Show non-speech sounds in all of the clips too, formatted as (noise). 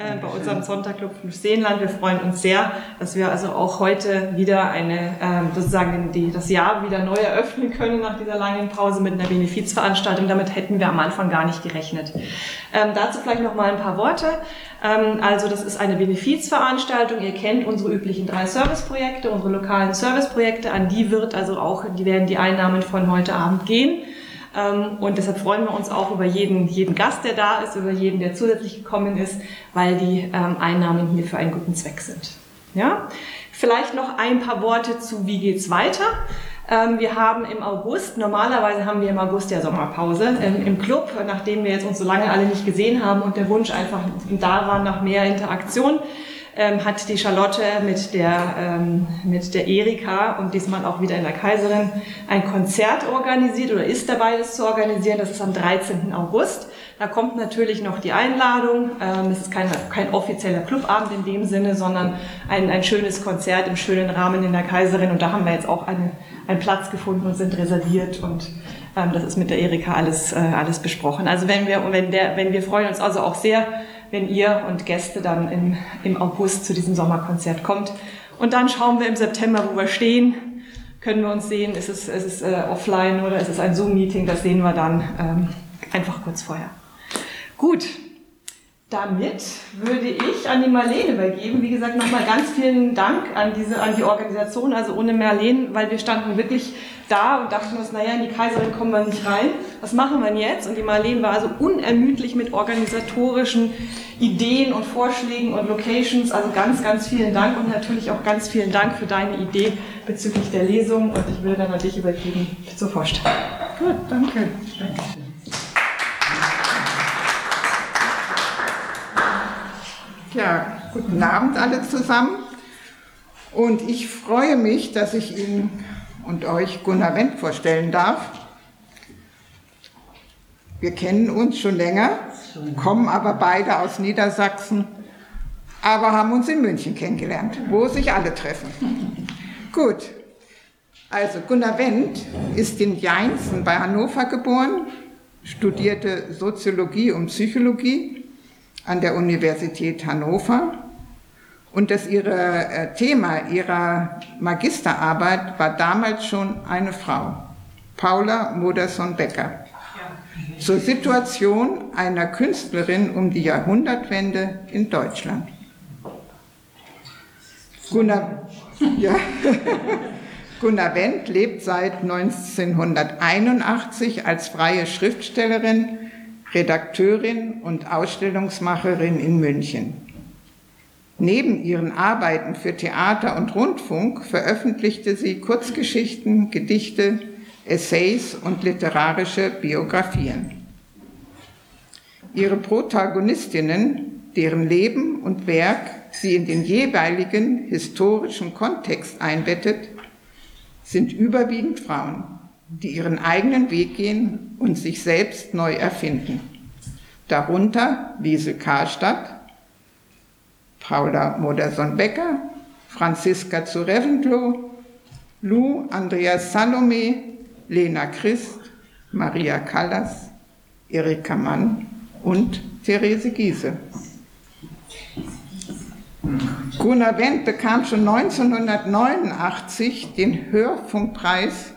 äh, bei unserem Sonntagclub Seenland. Wir freuen uns sehr, dass wir also auch heute wieder eine, ähm, sozusagen die, das Jahr wieder neu eröffnen können nach dieser langen Pause mit einer Benefizveranstaltung. Damit hätten wir am Anfang gar nicht gerechnet. Ähm, dazu vielleicht noch mal ein paar Worte. Ähm, also das ist eine Benefizveranstaltung. Ihr kennt unsere üblichen drei Serviceprojekte, unsere lokalen Serviceprojekte. An die wird also auch, die werden die Einnahmen von heute Abend gehen. Ähm, und deshalb freuen wir uns auch über jeden, jeden Gast, der da ist, über jeden, der zusätzlich gekommen ist, weil die ähm, Einnahmen hier für einen guten Zweck sind. Ja? Vielleicht noch ein paar Worte zu, wie geht's weiter? Ähm, wir haben im August, normalerweise haben wir im August ja Sommerpause im Club, nachdem wir jetzt uns so lange alle nicht gesehen haben und der Wunsch einfach da war nach mehr Interaktion ähm, hat die Charlotte mit der, ähm, mit der Erika und diesmal auch wieder in der Kaiserin ein Konzert organisiert oder ist dabei, das zu organisieren. Das ist am 13. August. Da kommt natürlich noch die Einladung. Ähm, es ist kein, kein offizieller Clubabend in dem Sinne, sondern ein, ein schönes Konzert im schönen Rahmen in der Kaiserin. Und da haben wir jetzt auch eine, einen Platz gefunden und sind reserviert und ähm, das ist mit der Erika alles, äh, alles besprochen. Also wenn wir, wenn der, wenn wir freuen uns also auch sehr, wenn ihr und Gäste dann im, im August zu diesem Sommerkonzert kommt. Und dann schauen wir im September, wo wir stehen. Können wir uns sehen, ist es, ist es äh, offline oder ist es ein Zoom-Meeting? Das sehen wir dann ähm, einfach kurz vorher. Gut, damit würde ich an die Marlene übergeben. Wie gesagt, nochmal ganz vielen Dank an, diese, an die Organisation. Also ohne Marlene, weil wir standen wirklich da und dachten uns, naja, in die Kaiserin kommen wir nicht rein. Was machen wir jetzt? Und die Marlene war also unermüdlich mit organisatorischen Ideen und Vorschlägen und Locations. Also ganz, ganz vielen Dank und natürlich auch ganz vielen Dank für deine Idee bezüglich der Lesung. Und ich würde dann an dich übergeben zur Vorstellung. Gut, danke. Dankeschön. Ja, guten Abend alle zusammen. Und ich freue mich, dass ich Ihnen und euch Gunnar Wendt vorstellen darf. Wir kennen uns schon länger, kommen aber beide aus Niedersachsen, aber haben uns in München kennengelernt, wo sich alle treffen. (laughs) Gut, also Gunnar Wendt ist in Jeinzen bei Hannover geboren, studierte Soziologie und Psychologie an der Universität Hannover. Und das ihre, äh, Thema ihrer Magisterarbeit war damals schon eine Frau, Paula Modersohn-Becker, zur Situation einer Künstlerin um die Jahrhundertwende in Deutschland. Gunnar, ja, (laughs) Gunnar Wendt lebt seit 1981 als freie Schriftstellerin Redakteurin und Ausstellungsmacherin in München. Neben ihren Arbeiten für Theater und Rundfunk veröffentlichte sie Kurzgeschichten, Gedichte, Essays und literarische Biografien. Ihre Protagonistinnen, deren Leben und Werk sie in den jeweiligen historischen Kontext einbettet, sind überwiegend Frauen die ihren eigenen Weg gehen und sich selbst neu erfinden. Darunter Liesel Karstadt, Paula Modersohn-Becker, Franziska zu Reventlow, Lou Andreas Salome, Lena Christ, Maria Callas, Erika Mann und Therese Giese. Gunnar Wendt bekam schon 1989 den Hörfunkpreis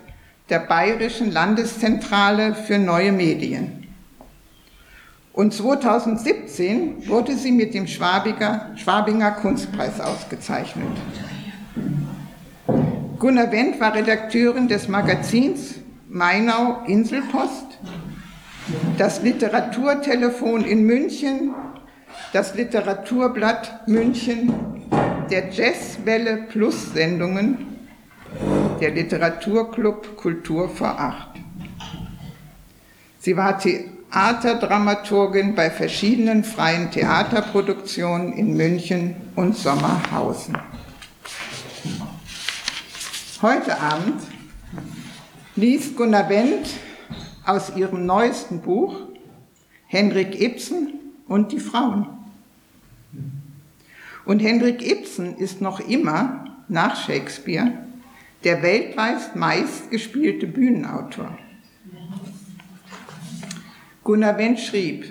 der Bayerischen Landeszentrale für neue Medien. Und 2017 wurde sie mit dem Schwabinger, Schwabinger Kunstpreis ausgezeichnet. Gunnar Wendt war Redakteurin des Magazins Mainau Inselpost, das Literaturtelefon in München, das Literaturblatt München, der Jazzwelle Plus Sendungen der Literaturclub Kultur vor Acht. Sie war Theaterdramaturgin bei verschiedenen freien Theaterproduktionen in München und Sommerhausen. Heute Abend liest Gunnar Wendt aus ihrem neuesten Buch Henrik Ibsen und die Frauen. Und Henrik Ibsen ist noch immer, nach Shakespeare, der weltweit meistgespielte Bühnenautor. Gunnar Wendt schrieb,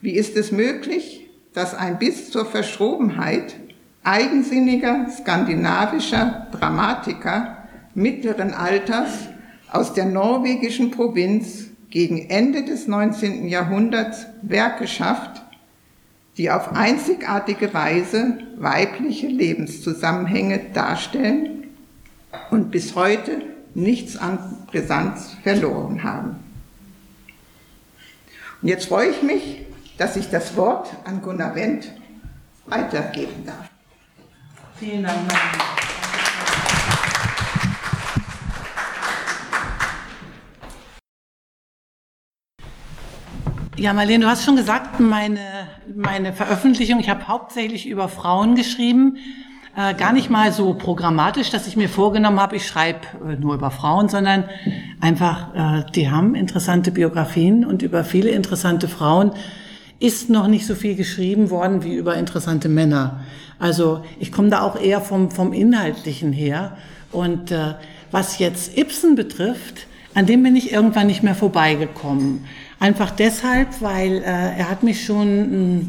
wie ist es möglich, dass ein bis zur Verschrobenheit eigensinniger skandinavischer Dramatiker mittleren Alters aus der norwegischen Provinz gegen Ende des 19. Jahrhunderts Werke schafft, die auf einzigartige Weise weibliche Lebenszusammenhänge darstellen und bis heute nichts an Brisanz verloren haben. Und jetzt freue ich mich, dass ich das Wort an Gunnar Wendt weitergeben darf. Vielen Dank. Ja, Marlene, du hast schon gesagt, meine, meine Veröffentlichung, ich habe hauptsächlich über Frauen geschrieben, äh, gar nicht mal so programmatisch, dass ich mir vorgenommen habe, ich schreibe äh, nur über Frauen, sondern einfach, äh, die haben interessante Biografien und über viele interessante Frauen ist noch nicht so viel geschrieben worden wie über interessante Männer. Also ich komme da auch eher vom, vom Inhaltlichen her. Und äh, was jetzt Ibsen betrifft, an dem bin ich irgendwann nicht mehr vorbeigekommen. Einfach deshalb, weil äh, er hat mich schon mh,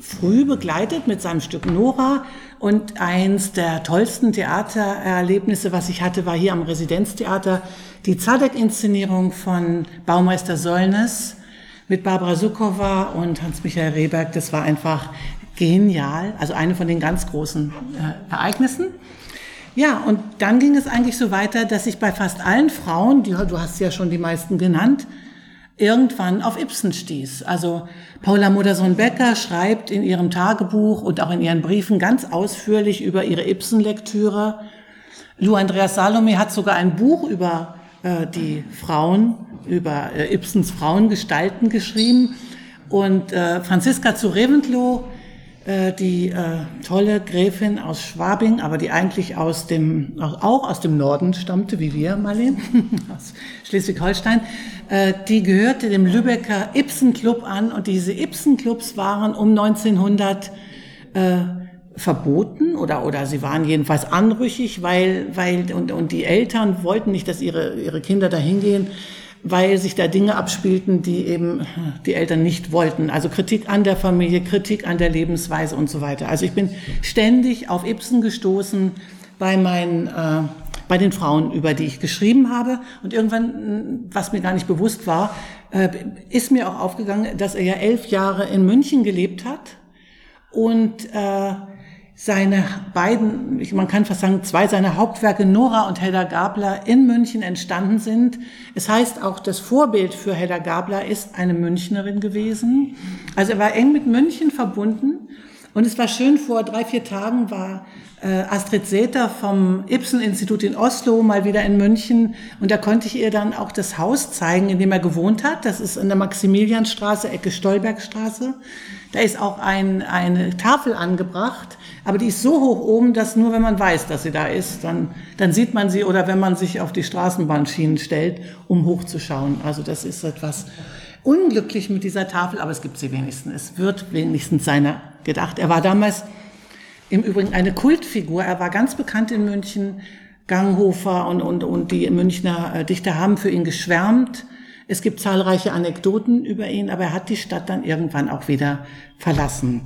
früh begleitet mit seinem Stück Nora und eins der tollsten Theatererlebnisse, was ich hatte, war hier am Residenztheater die Zadek-Inszenierung von Baumeister Sollnes mit Barbara Sukowa und Hans-Michael Rehberg. Das war einfach genial, also eine von den ganz großen äh, Ereignissen. Ja, und dann ging es eigentlich so weiter, dass ich bei fast allen Frauen, die, du hast ja schon die meisten genannt, irgendwann auf Ibsen stieß. Also Paula Modersohn-Becker schreibt in ihrem Tagebuch und auch in ihren Briefen ganz ausführlich über ihre Ibsen-Lektüre. Lou Andreas Salome hat sogar ein Buch über äh, die Frauen, über äh, Ibsens Frauengestalten geschrieben. Und äh, Franziska zu Reventlow, die äh, tolle Gräfin aus Schwabing, aber die eigentlich aus dem, auch aus dem Norden stammte, wie wir, Marlene, (laughs) aus Schleswig-Holstein, äh, die gehörte dem Lübecker Ibsen-Club an und diese Ibsen-Clubs waren um 1900 äh, verboten oder, oder sie waren jedenfalls anrüchig, weil, weil, und, und die Eltern wollten nicht, dass ihre, ihre Kinder da hingehen, weil sich da Dinge abspielten, die eben die Eltern nicht wollten. Also Kritik an der Familie, Kritik an der Lebensweise und so weiter. Also ich bin ständig auf Ibsen gestoßen bei meinen äh, bei den Frauen, über die ich geschrieben habe. Und irgendwann, was mir gar nicht bewusst war, äh, ist mir auch aufgegangen, dass er ja elf Jahre in München gelebt hat und äh, seine beiden, man kann fast sagen, zwei seiner Hauptwerke, Nora und Hedda Gabler, in München entstanden sind. Es heißt auch, das Vorbild für Hedda Gabler ist eine Münchnerin gewesen. Also er war eng mit München verbunden. Und es war schön, vor drei, vier Tagen war äh, Astrid Säter vom Ibsen-Institut in Oslo mal wieder in München und da konnte ich ihr dann auch das Haus zeigen, in dem er gewohnt hat. Das ist in der Maximilianstraße, Ecke Stolbergstraße. Da ist auch ein, eine Tafel angebracht, aber die ist so hoch oben, dass nur wenn man weiß, dass sie da ist, dann, dann sieht man sie oder wenn man sich auf die Straßenbahnschienen stellt, um hochzuschauen. Also das ist etwas unglücklich mit dieser Tafel, aber es gibt sie wenigstens. Es wird wenigstens seiner gedacht. Er war damals im Übrigen eine Kultfigur. Er war ganz bekannt in München. Ganghofer und, und, und die Münchner äh, Dichter haben für ihn geschwärmt. Es gibt zahlreiche Anekdoten über ihn, aber er hat die Stadt dann irgendwann auch wieder verlassen.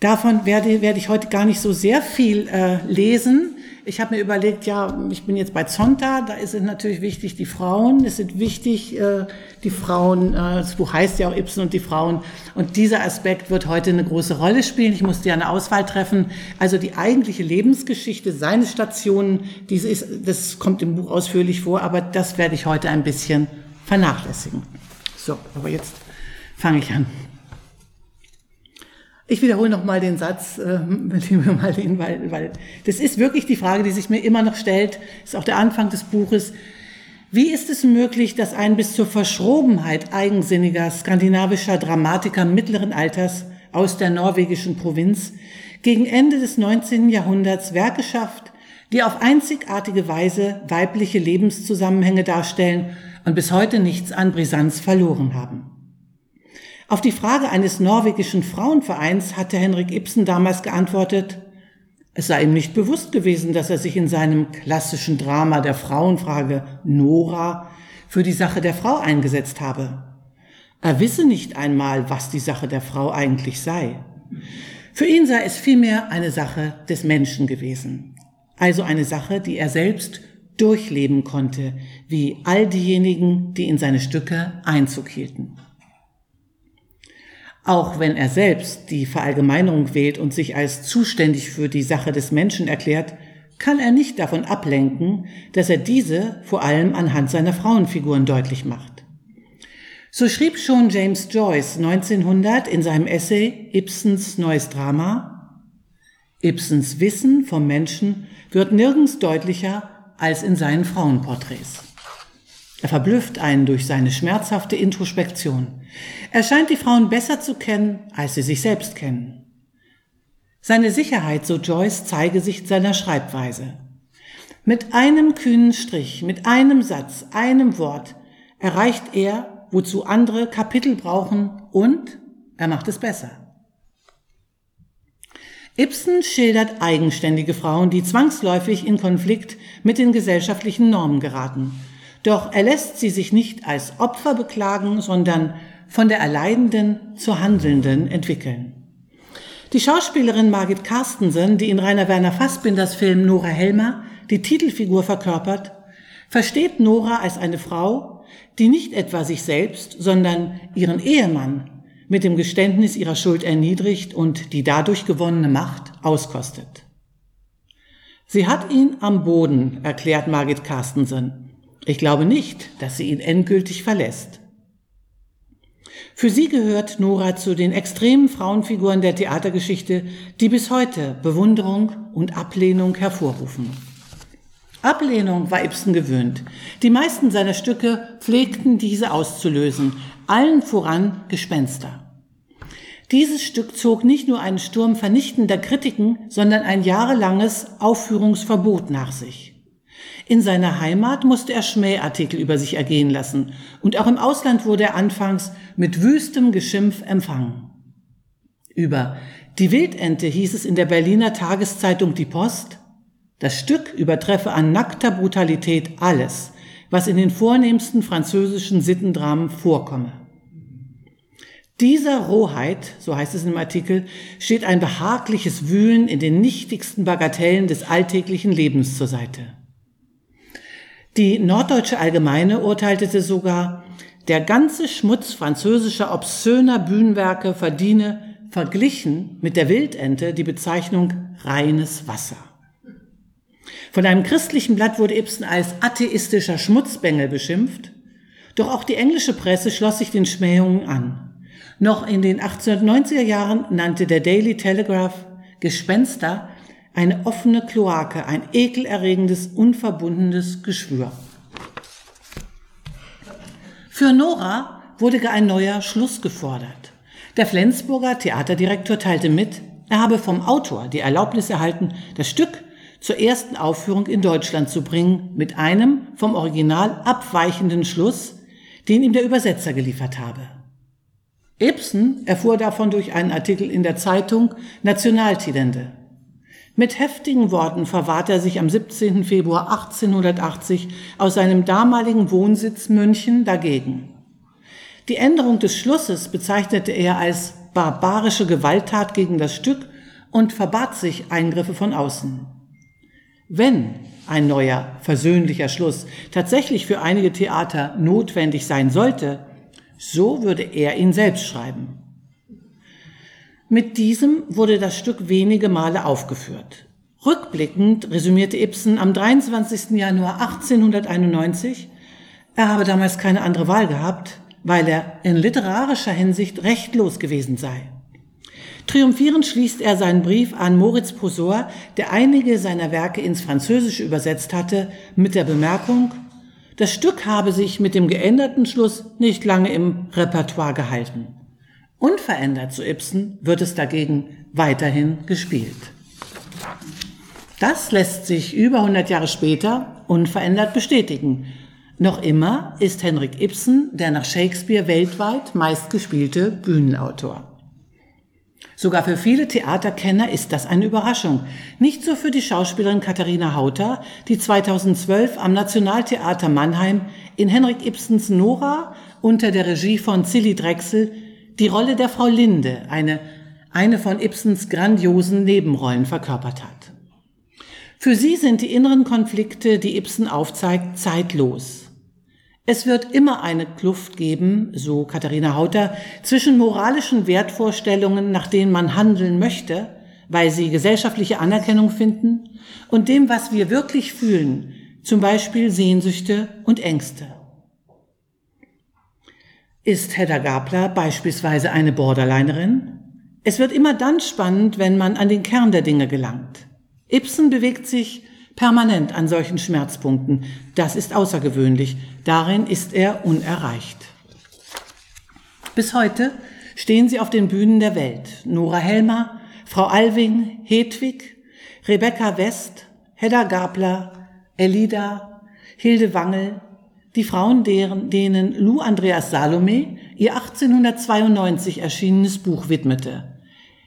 Davon werde, werde ich heute gar nicht so sehr viel äh, lesen. Ich habe mir überlegt, ja, ich bin jetzt bei Zonta, da ist es natürlich wichtig, die Frauen, es sind wichtig, äh, die Frauen, äh, das Buch heißt ja auch Ibsen und die Frauen, und dieser Aspekt wird heute eine große Rolle spielen. Ich musste ja eine Auswahl treffen. Also die eigentliche Lebensgeschichte, seine Stationen, diese ist, das kommt im Buch ausführlich vor, aber das werde ich heute ein bisschen vernachlässigen. So, aber jetzt fange ich an. Ich wiederhole nochmal den Satz, äh, (laughs) liebe Marlene, weil, weil das ist wirklich die Frage, die sich mir immer noch stellt, ist auch der Anfang des Buches. Wie ist es möglich, dass ein bis zur Verschrobenheit eigensinniger skandinavischer Dramatiker mittleren Alters aus der norwegischen Provinz gegen Ende des 19. Jahrhunderts Werke schafft, die auf einzigartige Weise weibliche Lebenszusammenhänge darstellen und bis heute nichts an Brisanz verloren haben? Auf die Frage eines norwegischen Frauenvereins hatte Henrik Ibsen damals geantwortet, es sei ihm nicht bewusst gewesen, dass er sich in seinem klassischen Drama der Frauenfrage Nora für die Sache der Frau eingesetzt habe. Er wisse nicht einmal, was die Sache der Frau eigentlich sei. Für ihn sei es vielmehr eine Sache des Menschen gewesen. Also eine Sache, die er selbst durchleben konnte, wie all diejenigen, die in seine Stücke Einzug hielten. Auch wenn er selbst die Verallgemeinerung wählt und sich als zuständig für die Sache des Menschen erklärt, kann er nicht davon ablenken, dass er diese vor allem anhand seiner Frauenfiguren deutlich macht. So schrieb schon James Joyce 1900 in seinem Essay Ibsens neues Drama, Ibsens Wissen vom Menschen wird nirgends deutlicher als in seinen Frauenporträts. Er verblüfft einen durch seine schmerzhafte Introspektion. Er scheint die Frauen besser zu kennen, als sie sich selbst kennen. Seine Sicherheit, so Joyce, zeige sich in seiner Schreibweise. Mit einem kühnen Strich, mit einem Satz, einem Wort erreicht er, wozu andere Kapitel brauchen und er macht es besser. Ibsen schildert eigenständige Frauen, die zwangsläufig in Konflikt mit den gesellschaftlichen Normen geraten doch er lässt sie sich nicht als Opfer beklagen, sondern von der Erleidenden zur Handelnden entwickeln. Die Schauspielerin Margit Carstensen, die in Rainer Werner Fassbinders Film Nora Helmer die Titelfigur verkörpert, versteht Nora als eine Frau, die nicht etwa sich selbst, sondern ihren Ehemann mit dem Geständnis ihrer Schuld erniedrigt und die dadurch gewonnene Macht auskostet. Sie hat ihn am Boden, erklärt Margit Carstensen. Ich glaube nicht, dass sie ihn endgültig verlässt. Für sie gehört Nora zu den extremen Frauenfiguren der Theatergeschichte, die bis heute Bewunderung und Ablehnung hervorrufen. Ablehnung war Ibsen gewöhnt. Die meisten seiner Stücke pflegten diese auszulösen, allen voran Gespenster. Dieses Stück zog nicht nur einen Sturm vernichtender Kritiken, sondern ein jahrelanges Aufführungsverbot nach sich. In seiner Heimat musste er Schmähartikel über sich ergehen lassen und auch im Ausland wurde er anfangs mit wüstem Geschimpf empfangen. Über die Wildente hieß es in der Berliner Tageszeitung Die Post, das Stück übertreffe an nackter Brutalität alles, was in den vornehmsten französischen Sittendramen vorkomme. Dieser Rohheit, so heißt es im Artikel, steht ein behagliches Wühlen in den nichtigsten Bagatellen des alltäglichen Lebens zur Seite. Die Norddeutsche Allgemeine urteilte sogar, der ganze Schmutz französischer obszöner Bühnenwerke verdiene verglichen mit der Wildente die Bezeichnung reines Wasser. Von einem christlichen Blatt wurde Ibsen als atheistischer Schmutzbengel beschimpft, doch auch die englische Presse schloss sich den Schmähungen an. Noch in den 1890er Jahren nannte der Daily Telegraph Gespenster eine offene Kloake, ein ekelerregendes, unverbundenes Geschwür. Für Nora wurde ein neuer Schluss gefordert. Der Flensburger Theaterdirektor teilte mit, er habe vom Autor die Erlaubnis erhalten, das Stück zur ersten Aufführung in Deutschland zu bringen, mit einem vom Original abweichenden Schluss, den ihm der Übersetzer geliefert habe. Ibsen erfuhr davon durch einen Artikel in der Zeitung Nationaltidende. Mit heftigen Worten verwahrt er sich am 17. Februar 1880 aus seinem damaligen Wohnsitz München dagegen. Die Änderung des Schlusses bezeichnete er als barbarische Gewalttat gegen das Stück und verbat sich Eingriffe von außen. Wenn ein neuer, versöhnlicher Schluss tatsächlich für einige Theater notwendig sein sollte, so würde er ihn selbst schreiben. Mit diesem wurde das Stück wenige Male aufgeführt. Rückblickend resümierte Ibsen am 23. Januar 1891, er habe damals keine andere Wahl gehabt, weil er in literarischer Hinsicht rechtlos gewesen sei. Triumphierend schließt er seinen Brief an Moritz Posor, der einige seiner Werke ins Französische übersetzt hatte, mit der Bemerkung, das Stück habe sich mit dem geänderten Schluss nicht lange im Repertoire gehalten. Unverändert, so Ibsen, wird es dagegen weiterhin gespielt. Das lässt sich über 100 Jahre später unverändert bestätigen. Noch immer ist Henrik Ibsen der nach Shakespeare weltweit meistgespielte Bühnenautor. Sogar für viele Theaterkenner ist das eine Überraschung. Nicht so für die Schauspielerin Katharina Hauter, die 2012 am Nationaltheater Mannheim in Henrik Ibsens Nora unter der Regie von Zilli Drechsel die Rolle der Frau Linde, eine, eine von Ibsens grandiosen Nebenrollen verkörpert hat. Für sie sind die inneren Konflikte, die Ibsen aufzeigt, zeitlos. Es wird immer eine Kluft geben, so Katharina Hauter, zwischen moralischen Wertvorstellungen, nach denen man handeln möchte, weil sie gesellschaftliche Anerkennung finden, und dem, was wir wirklich fühlen, zum Beispiel Sehnsüchte und Ängste. Ist Hedda Gabler beispielsweise eine Borderlinerin? Es wird immer dann spannend, wenn man an den Kern der Dinge gelangt. Ibsen bewegt sich permanent an solchen Schmerzpunkten. Das ist außergewöhnlich. Darin ist er unerreicht. Bis heute stehen sie auf den Bühnen der Welt. Nora Helmer, Frau Alving, Hedwig, Rebecca West, Hedda Gabler, Elida, Hilde Wangel, die Frauen, deren, denen Lou Andreas Salome ihr 1892 erschienenes Buch widmete.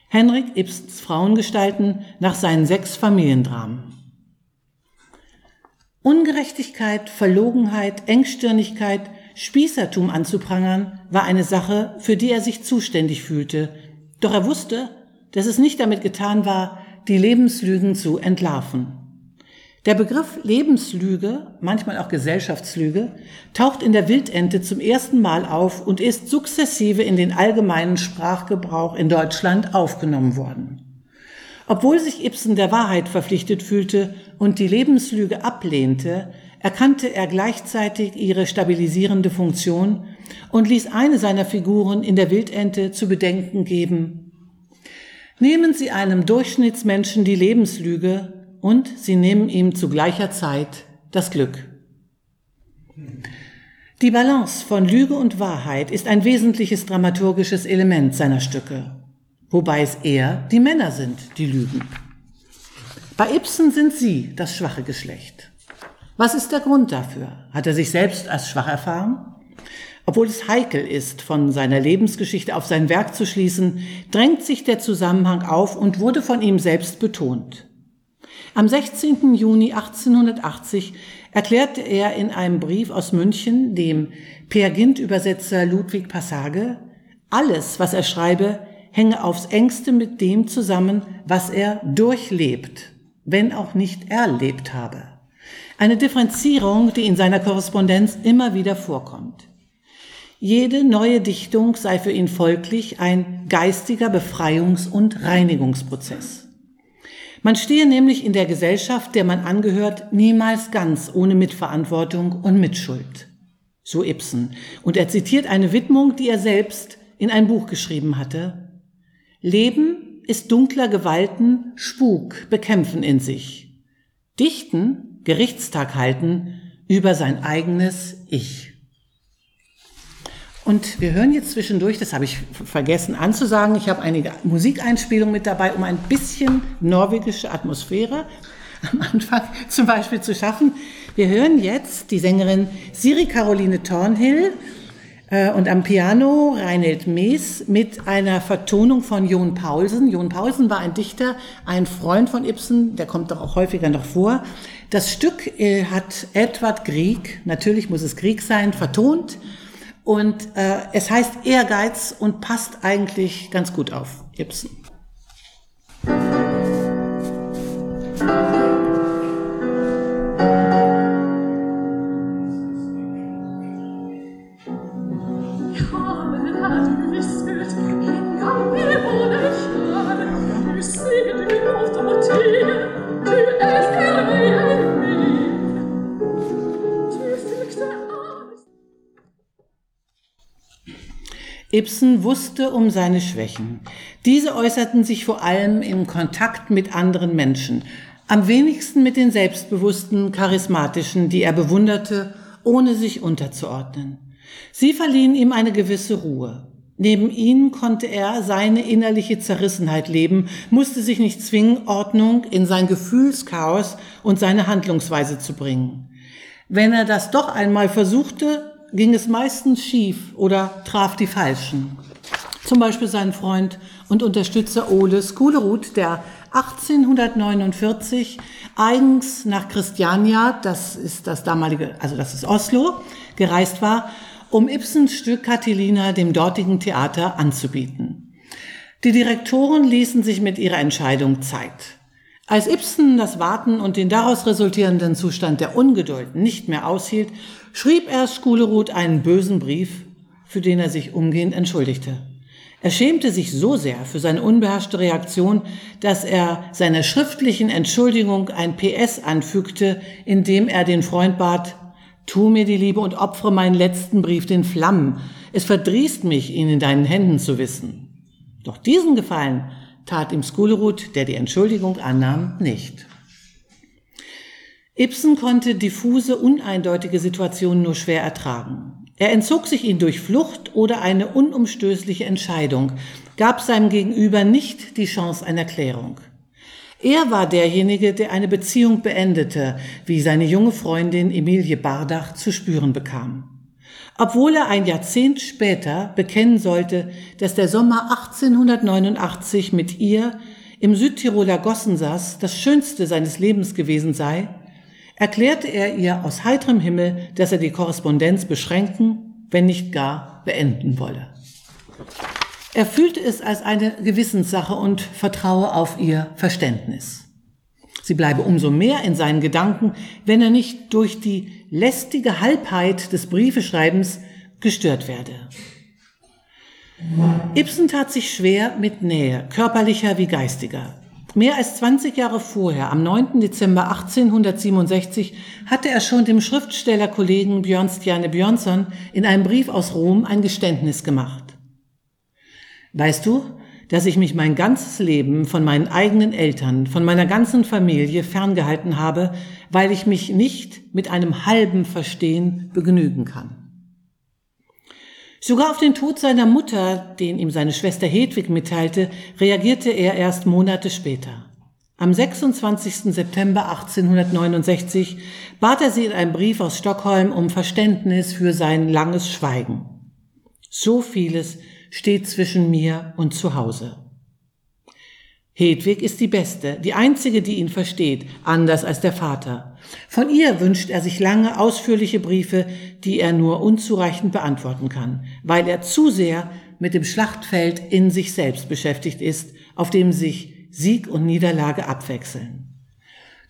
Henrik Ibsens Frauengestalten nach seinen sechs Familiendramen. Ungerechtigkeit, Verlogenheit, Engstirnigkeit, Spießertum anzuprangern, war eine Sache, für die er sich zuständig fühlte. Doch er wusste, dass es nicht damit getan war, die Lebenslügen zu entlarven. Der Begriff Lebenslüge, manchmal auch Gesellschaftslüge, taucht in der Wildente zum ersten Mal auf und ist sukzessive in den allgemeinen Sprachgebrauch in Deutschland aufgenommen worden. Obwohl sich Ibsen der Wahrheit verpflichtet fühlte und die Lebenslüge ablehnte, erkannte er gleichzeitig ihre stabilisierende Funktion und ließ eine seiner Figuren in der Wildente zu bedenken geben. Nehmen Sie einem Durchschnittsmenschen die Lebenslüge und Sie nehmen ihm zu gleicher Zeit das Glück. Die Balance von Lüge und Wahrheit ist ein wesentliches dramaturgisches Element seiner Stücke wobei es eher die Männer sind, die lügen. Bei Ibsen sind sie das schwache Geschlecht. Was ist der Grund dafür? Hat er sich selbst als schwach erfahren? Obwohl es heikel ist, von seiner Lebensgeschichte auf sein Werk zu schließen, drängt sich der Zusammenhang auf und wurde von ihm selbst betont. Am 16. Juni 1880 erklärte er in einem Brief aus München dem Peer Gynt-Übersetzer Ludwig Passage, alles, was er schreibe, hänge aufs engste mit dem zusammen, was er durchlebt, wenn auch nicht erlebt habe. Eine Differenzierung, die in seiner Korrespondenz immer wieder vorkommt. Jede neue Dichtung sei für ihn folglich ein geistiger Befreiungs- und Reinigungsprozess. Man stehe nämlich in der Gesellschaft, der man angehört, niemals ganz ohne Mitverantwortung und Mitschuld. So Ibsen. Und er zitiert eine Widmung, die er selbst in ein Buch geschrieben hatte. Leben ist dunkler Gewalten Spuk bekämpfen in sich. Dichten, Gerichtstag halten über sein eigenes Ich. Und wir hören jetzt zwischendurch, das habe ich vergessen anzusagen, ich habe einige Musikeinspielungen mit dabei, um ein bisschen norwegische Atmosphäre am Anfang (laughs) zum Beispiel zu schaffen. Wir hören jetzt die Sängerin Siri Caroline Thornhill äh, und am Piano Reinhold Mees mit einer Vertonung von Jon Paulsen. Jon Paulsen war ein Dichter, ein Freund von Ibsen, der kommt doch auch häufiger noch vor. Das Stück äh, hat Edward Grieg, natürlich muss es Grieg sein, vertont. Und äh, es heißt Ehrgeiz und passt eigentlich ganz gut auf Ibsen. Ibsen wusste um seine Schwächen. Diese äußerten sich vor allem im Kontakt mit anderen Menschen, am wenigsten mit den selbstbewussten, charismatischen, die er bewunderte, ohne sich unterzuordnen. Sie verliehen ihm eine gewisse Ruhe. Neben ihnen konnte er seine innerliche Zerrissenheit leben, musste sich nicht zwingen, Ordnung in sein Gefühlschaos und seine Handlungsweise zu bringen. Wenn er das doch einmal versuchte, ging es meistens schief oder traf die Falschen. Zum Beispiel sein Freund und Unterstützer Ole Skulerud, der 1849 eigens nach Christiania, das ist das damalige, also das ist Oslo, gereist war, um Ibsens Stück Catilina dem dortigen Theater anzubieten. Die Direktoren ließen sich mit ihrer Entscheidung Zeit. Als Ibsen das Warten und den daraus resultierenden Zustand der Ungeduld nicht mehr aushielt, schrieb er Skulerud einen bösen Brief, für den er sich umgehend entschuldigte. Er schämte sich so sehr für seine unbeherrschte Reaktion, dass er seiner schriftlichen Entschuldigung ein PS anfügte, in dem er den Freund bat, Tu mir die Liebe und opfere meinen letzten Brief den Flammen. Es verdrießt mich, ihn in deinen Händen zu wissen. Doch diesen Gefallen tat ihm Skulerud, der die Entschuldigung annahm, nicht. Ibsen konnte diffuse, uneindeutige Situationen nur schwer ertragen. Er entzog sich ihnen durch Flucht oder eine unumstößliche Entscheidung, gab seinem Gegenüber nicht die Chance einer Klärung. Er war derjenige, der eine Beziehung beendete, wie seine junge Freundin Emilie Bardach zu spüren bekam obwohl er ein Jahrzehnt später bekennen sollte, dass der Sommer 1889 mit ihr im Südtiroler Gossensas das Schönste seines Lebens gewesen sei, erklärte er ihr aus heiterem Himmel, dass er die Korrespondenz beschränken, wenn nicht gar beenden wolle. Er fühlte es als eine Gewissenssache und vertraue auf ihr Verständnis. Sie bleibe umso mehr in seinen Gedanken, wenn er nicht durch die lästige Halbheit des Briefeschreibens gestört werde. Ibsen tat sich schwer mit Nähe, körperlicher wie geistiger. Mehr als 20 Jahre vorher, am 9. Dezember 1867, hatte er schon dem Schriftstellerkollegen Björnstjerne Björnsson in einem Brief aus Rom ein Geständnis gemacht. Weißt du, dass ich mich mein ganzes Leben von meinen eigenen Eltern, von meiner ganzen Familie ferngehalten habe, weil ich mich nicht mit einem halben Verstehen begnügen kann. Sogar auf den Tod seiner Mutter, den ihm seine Schwester Hedwig mitteilte, reagierte er erst Monate später. Am 26. September 1869 bat er sie in einem Brief aus Stockholm um Verständnis für sein langes Schweigen. So vieles steht zwischen mir und zu Hause. Hedwig ist die Beste, die einzige, die ihn versteht, anders als der Vater. Von ihr wünscht er sich lange, ausführliche Briefe, die er nur unzureichend beantworten kann, weil er zu sehr mit dem Schlachtfeld in sich selbst beschäftigt ist, auf dem sich Sieg und Niederlage abwechseln.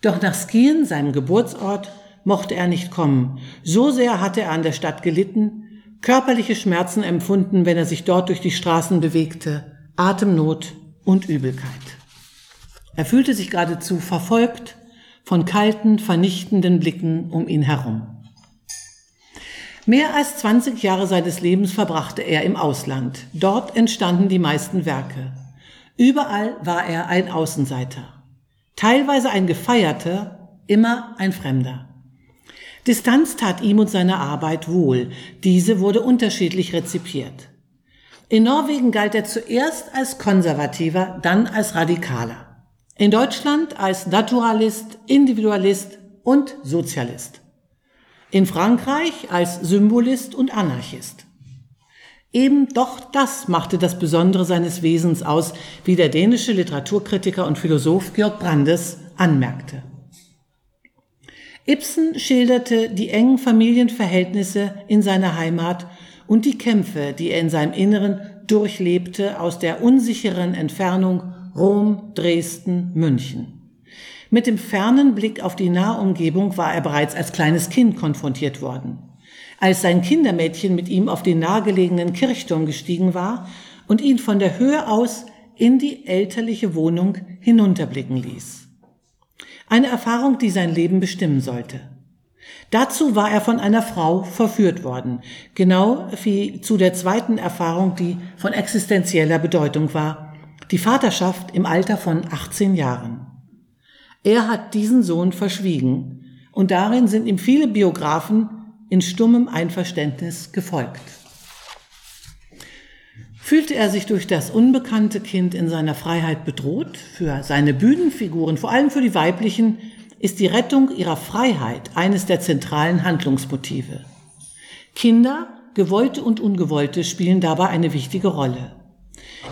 Doch nach Skien, seinem Geburtsort, mochte er nicht kommen. So sehr hatte er an der Stadt gelitten, körperliche Schmerzen empfunden, wenn er sich dort durch die Straßen bewegte, Atemnot und Übelkeit. Er fühlte sich geradezu verfolgt von kalten, vernichtenden Blicken um ihn herum. Mehr als 20 Jahre seines Lebens verbrachte er im Ausland. Dort entstanden die meisten Werke. Überall war er ein Außenseiter. Teilweise ein Gefeierter, immer ein Fremder. Distanz tat ihm und seiner Arbeit wohl. Diese wurde unterschiedlich rezipiert. In Norwegen galt er zuerst als Konservativer, dann als Radikaler. In Deutschland als Naturalist, Individualist und Sozialist. In Frankreich als Symbolist und Anarchist. Eben doch das machte das Besondere seines Wesens aus, wie der dänische Literaturkritiker und Philosoph Georg Brandes anmerkte. Ibsen schilderte die engen Familienverhältnisse in seiner Heimat und die Kämpfe, die er in seinem Inneren durchlebte aus der unsicheren Entfernung Rom, Dresden, München. Mit dem fernen Blick auf die Nahumgebung war er bereits als kleines Kind konfrontiert worden. Als sein Kindermädchen mit ihm auf den nahegelegenen Kirchturm gestiegen war und ihn von der Höhe aus in die elterliche Wohnung hinunterblicken ließ. Eine Erfahrung, die sein Leben bestimmen sollte. Dazu war er von einer Frau verführt worden, genau wie zu der zweiten Erfahrung, die von existenzieller Bedeutung war, die Vaterschaft im Alter von 18 Jahren. Er hat diesen Sohn verschwiegen und darin sind ihm viele Biografen in stummem Einverständnis gefolgt. Fühlte er sich durch das unbekannte Kind in seiner Freiheit bedroht? Für seine Bühnenfiguren, vor allem für die weiblichen, ist die Rettung ihrer Freiheit eines der zentralen Handlungsmotive. Kinder, gewollte und ungewollte, spielen dabei eine wichtige Rolle.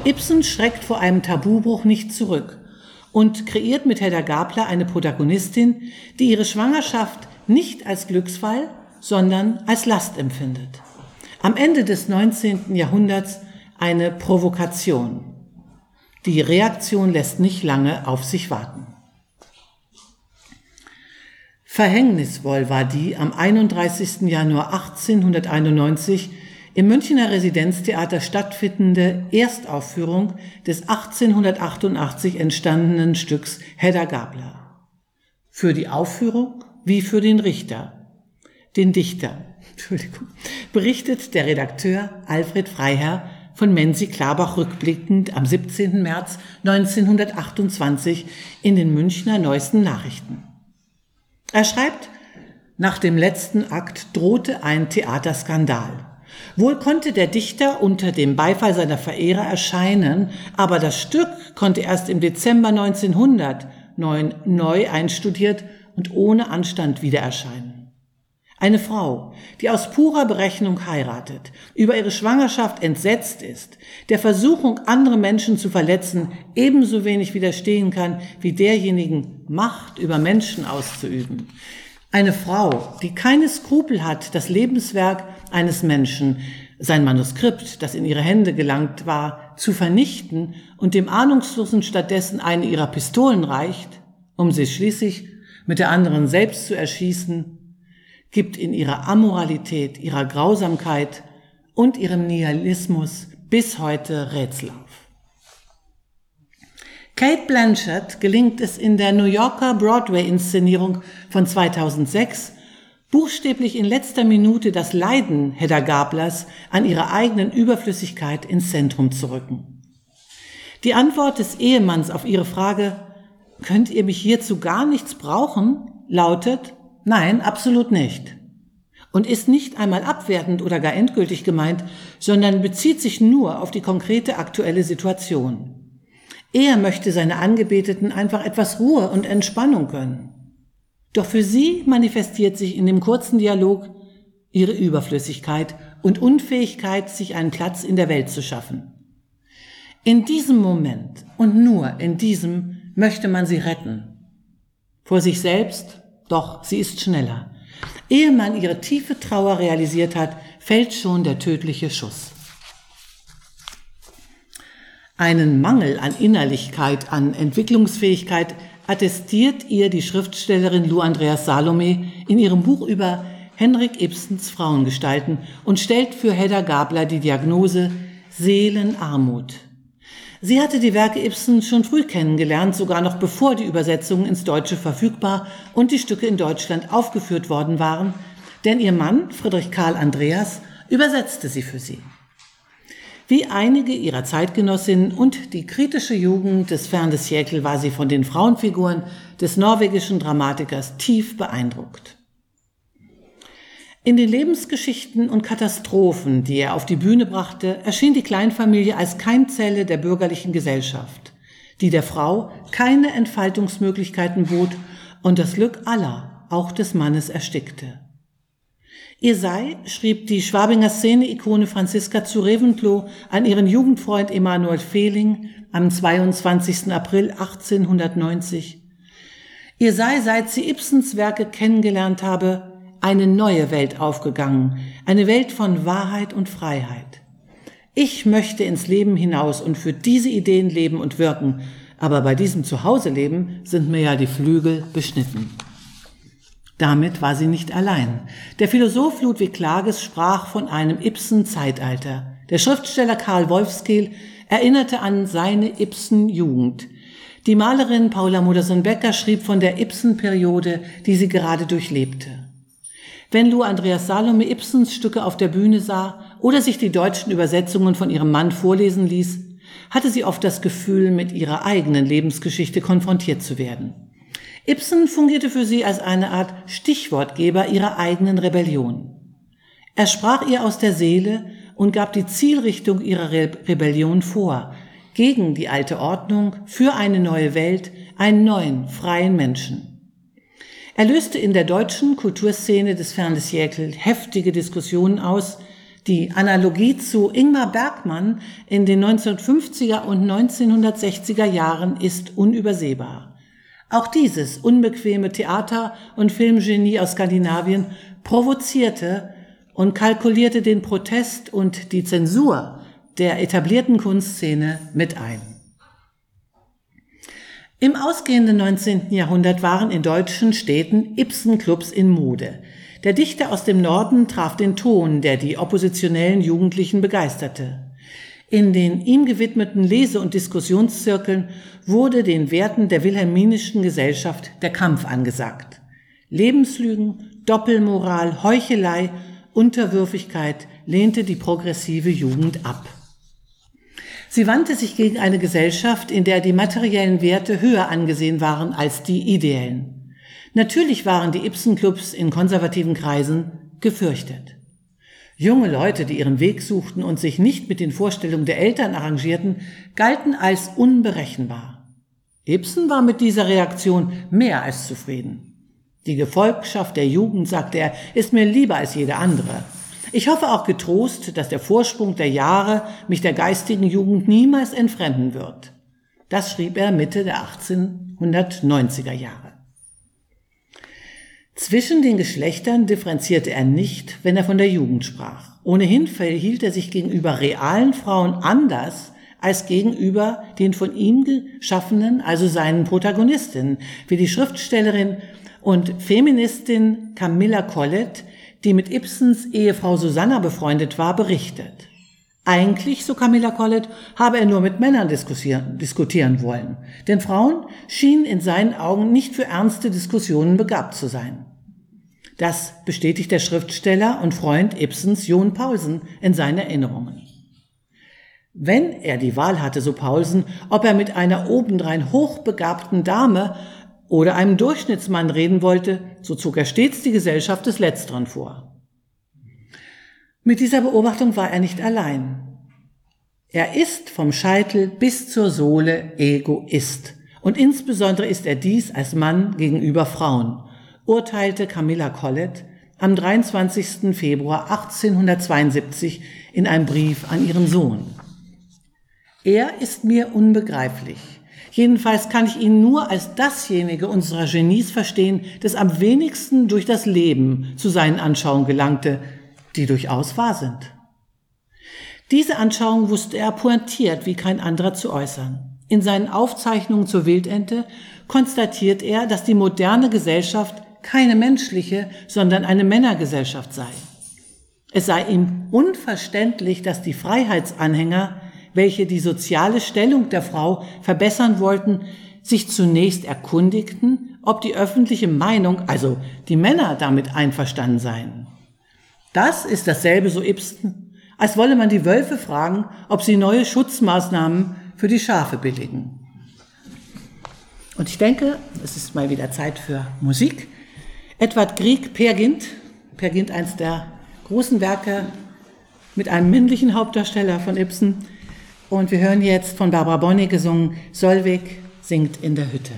Ibsen schreckt vor einem Tabubruch nicht zurück und kreiert mit Hedda Gabler eine Protagonistin, die ihre Schwangerschaft nicht als Glücksfall, sondern als Last empfindet. Am Ende des 19. Jahrhunderts eine Provokation. Die Reaktion lässt nicht lange auf sich warten. Verhängnisvoll war die am 31. Januar 1891 im Münchner Residenztheater stattfindende Erstaufführung des 1888 entstandenen Stücks Hedda Gabler. Für die Aufführung wie für den Richter, den Dichter, (laughs) Entschuldigung, berichtet der Redakteur Alfred Freiherr von Menzi Klarbach rückblickend am 17. März 1928 in den Münchner Neuesten Nachrichten. Er schreibt, nach dem letzten Akt drohte ein Theaterskandal. Wohl konnte der Dichter unter dem Beifall seiner Verehrer erscheinen, aber das Stück konnte erst im Dezember 1900 neu einstudiert und ohne Anstand wieder erscheinen. Eine Frau, die aus purer Berechnung heiratet, über ihre Schwangerschaft entsetzt ist, der Versuchung, andere Menschen zu verletzen, ebenso wenig widerstehen kann, wie derjenigen Macht über Menschen auszuüben. Eine Frau, die keine Skrupel hat, das Lebenswerk eines Menschen, sein Manuskript, das in ihre Hände gelangt war, zu vernichten und dem Ahnungslosen stattdessen eine ihrer Pistolen reicht, um sie schließlich mit der anderen selbst zu erschießen, gibt in ihrer Amoralität, ihrer Grausamkeit und ihrem Nihilismus bis heute Rätsel. Kate Blanchett gelingt es in der New Yorker Broadway-Inszenierung von 2006, buchstäblich in letzter Minute das Leiden Hedda Gablers an ihrer eigenen Überflüssigkeit ins Zentrum zu rücken. Die Antwort des Ehemanns auf ihre Frage, könnt ihr mich hierzu gar nichts brauchen, lautet, Nein, absolut nicht. Und ist nicht einmal abwertend oder gar endgültig gemeint, sondern bezieht sich nur auf die konkrete aktuelle Situation. Er möchte seine Angebeteten einfach etwas Ruhe und Entspannung gönnen. Doch für sie manifestiert sich in dem kurzen Dialog ihre Überflüssigkeit und Unfähigkeit, sich einen Platz in der Welt zu schaffen. In diesem Moment und nur in diesem möchte man sie retten. Vor sich selbst doch, sie ist schneller. Ehe man ihre tiefe Trauer realisiert hat, fällt schon der tödliche Schuss. Einen Mangel an Innerlichkeit, an Entwicklungsfähigkeit attestiert ihr die Schriftstellerin Lou Andreas Salome in ihrem Buch über Henrik Ibsens Frauengestalten und stellt für Hedda Gabler die Diagnose Seelenarmut. Sie hatte die Werke Ibsen schon früh kennengelernt, sogar noch bevor die Übersetzungen ins Deutsche verfügbar und die Stücke in Deutschland aufgeführt worden waren, denn ihr Mann, Friedrich Karl Andreas, übersetzte sie für sie. Wie einige ihrer Zeitgenossinnen und die kritische Jugend des Fern des Siècle war sie von den Frauenfiguren des norwegischen Dramatikers tief beeindruckt. In den Lebensgeschichten und Katastrophen, die er auf die Bühne brachte, erschien die Kleinfamilie als Keimzelle der bürgerlichen Gesellschaft, die der Frau keine Entfaltungsmöglichkeiten bot und das Glück aller, auch des Mannes, erstickte. Ihr sei, schrieb die Schwabinger Szene-Ikone Franziska zu Reventlow an ihren Jugendfreund Emanuel Fehling am 22. April 1890, ihr sei, seit sie Ibsens Werke kennengelernt habe, eine neue Welt aufgegangen, eine Welt von Wahrheit und Freiheit. Ich möchte ins Leben hinaus und für diese Ideen leben und wirken, aber bei diesem Zuhause-Leben sind mir ja die Flügel beschnitten. Damit war sie nicht allein. Der Philosoph Ludwig Klages sprach von einem Ibsen-Zeitalter. Der Schriftsteller Karl Wolfskehl erinnerte an seine Ibsen-Jugend. Die Malerin Paula Modersohn-Becker schrieb von der Ibsen-Periode, die sie gerade durchlebte. Wenn Lou Andreas Salome Ibsens Stücke auf der Bühne sah oder sich die deutschen Übersetzungen von ihrem Mann vorlesen ließ, hatte sie oft das Gefühl, mit ihrer eigenen Lebensgeschichte konfrontiert zu werden. Ibsen fungierte für sie als eine Art Stichwortgeber ihrer eigenen Rebellion. Er sprach ihr aus der Seele und gab die Zielrichtung ihrer Re Rebellion vor, gegen die alte Ordnung, für eine neue Welt, einen neuen, freien Menschen. Er löste in der deutschen Kulturszene des Fernes Jäkel heftige Diskussionen aus. Die Analogie zu Ingmar Bergmann in den 1950er und 1960er Jahren ist unübersehbar. Auch dieses unbequeme Theater- und Filmgenie aus Skandinavien provozierte und kalkulierte den Protest und die Zensur der etablierten Kunstszene mit ein. Im ausgehenden 19. Jahrhundert waren in deutschen Städten Ibsen-Clubs in Mode. Der Dichter aus dem Norden traf den Ton, der die oppositionellen Jugendlichen begeisterte. In den ihm gewidmeten Lese- und Diskussionszirkeln wurde den Werten der wilhelminischen Gesellschaft der Kampf angesagt. Lebenslügen, Doppelmoral, Heuchelei, Unterwürfigkeit lehnte die progressive Jugend ab. Sie wandte sich gegen eine Gesellschaft, in der die materiellen Werte höher angesehen waren als die ideellen. Natürlich waren die Ibsen-Clubs in konservativen Kreisen gefürchtet. Junge Leute, die ihren Weg suchten und sich nicht mit den Vorstellungen der Eltern arrangierten, galten als unberechenbar. Ibsen war mit dieser Reaktion mehr als zufrieden. Die Gefolgschaft der Jugend, sagte er, ist mir lieber als jede andere. Ich hoffe auch getrost, dass der Vorsprung der Jahre mich der geistigen Jugend niemals entfremden wird. Das schrieb er Mitte der 1890er Jahre. Zwischen den Geschlechtern differenzierte er nicht, wenn er von der Jugend sprach. Ohnehin verhielt er sich gegenüber realen Frauen anders als gegenüber den von ihm geschaffenen, also seinen Protagonistinnen, wie die Schriftstellerin und Feministin Camilla Collett die mit Ibsens Ehefrau Susanna befreundet war, berichtet. Eigentlich, so Camilla Collett, habe er nur mit Männern diskutieren, wollen, denn Frauen schienen in seinen Augen nicht für ernste Diskussionen begabt zu sein. Das bestätigt der Schriftsteller und Freund Ibsens John Paulsen in seinen Erinnerungen. Wenn er die Wahl hatte, so Paulsen, ob er mit einer obendrein hochbegabten Dame oder einem Durchschnittsmann reden wollte, so zog er stets die Gesellschaft des Letzteren vor. Mit dieser Beobachtung war er nicht allein. Er ist vom Scheitel bis zur Sohle Egoist. Und insbesondere ist er dies als Mann gegenüber Frauen, urteilte Camilla Collett am 23. Februar 1872 in einem Brief an ihren Sohn. Er ist mir unbegreiflich. Jedenfalls kann ich ihn nur als dasjenige unserer Genies verstehen, das am wenigsten durch das Leben zu seinen Anschauungen gelangte, die durchaus wahr sind. Diese Anschauung wusste er pointiert wie kein anderer zu äußern. In seinen Aufzeichnungen zur Wildente konstatiert er, dass die moderne Gesellschaft keine menschliche, sondern eine Männergesellschaft sei. Es sei ihm unverständlich, dass die Freiheitsanhänger welche die soziale Stellung der Frau verbessern wollten, sich zunächst erkundigten, ob die öffentliche Meinung, also die Männer, damit einverstanden seien. Das ist dasselbe so Ibsen, als wolle man die Wölfe fragen, ob sie neue Schutzmaßnahmen für die Schafe billigen. Und ich denke, es ist mal wieder Zeit für Musik. Edward Grieg, Per Gint, Per Gint, eins der großen Werke mit einem männlichen Hauptdarsteller von Ibsen, und wir hören jetzt von Barbara Bonny gesungen, Solvig singt in der Hütte.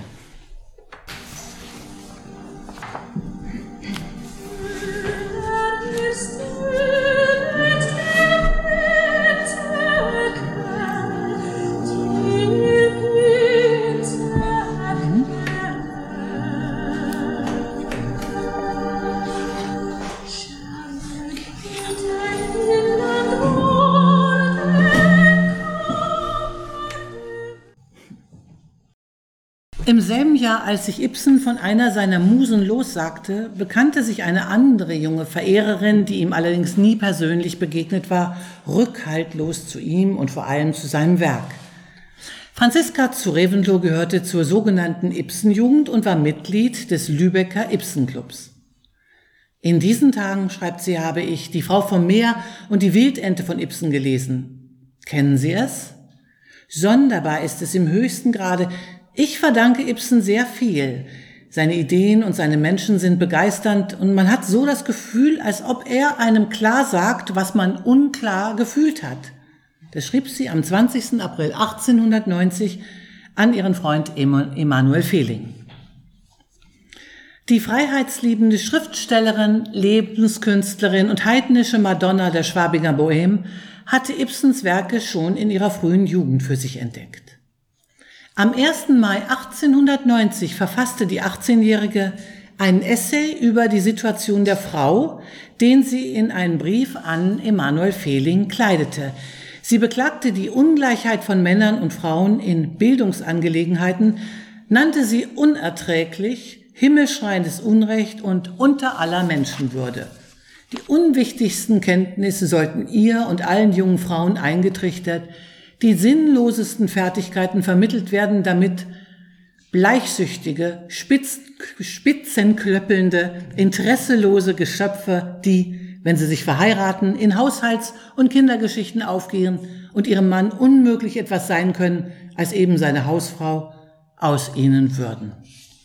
Im selben Jahr, als sich Ibsen von einer seiner Musen lossagte, bekannte sich eine andere junge Verehrerin, die ihm allerdings nie persönlich begegnet war, rückhaltlos zu ihm und vor allem zu seinem Werk. Franziska zu Reventlow gehörte zur sogenannten Ibsen-Jugend und war Mitglied des Lübecker Ibsen-Clubs. In diesen Tagen, schreibt sie, habe ich die Frau vom Meer und die Wildente von Ibsen gelesen. Kennen Sie es? Sonderbar ist es im höchsten Grade, ich verdanke Ibsen sehr viel. Seine Ideen und seine Menschen sind begeisternd und man hat so das Gefühl, als ob er einem klar sagt, was man unklar gefühlt hat. Das schrieb sie am 20. April 1890 an ihren Freund Emanuel Fehling. Die freiheitsliebende Schriftstellerin, Lebenskünstlerin und heidnische Madonna der Schwabinger Bohem hatte Ibsens Werke schon in ihrer frühen Jugend für sich entdeckt. Am 1. Mai 1890 verfasste die 18-Jährige einen Essay über die Situation der Frau, den sie in einen Brief an Emanuel Fehling kleidete. Sie beklagte die Ungleichheit von Männern und Frauen in Bildungsangelegenheiten, nannte sie unerträglich, himmelschreiendes Unrecht und unter aller Menschenwürde. Die unwichtigsten Kenntnisse sollten ihr und allen jungen Frauen eingetrichtert, die sinnlosesten Fertigkeiten vermittelt werden, damit bleichsüchtige, spitz, spitzenklöppelnde, interesselose Geschöpfe, die, wenn sie sich verheiraten, in Haushalts- und Kindergeschichten aufgehen und ihrem Mann unmöglich etwas sein können als eben seine Hausfrau, aus ihnen würden.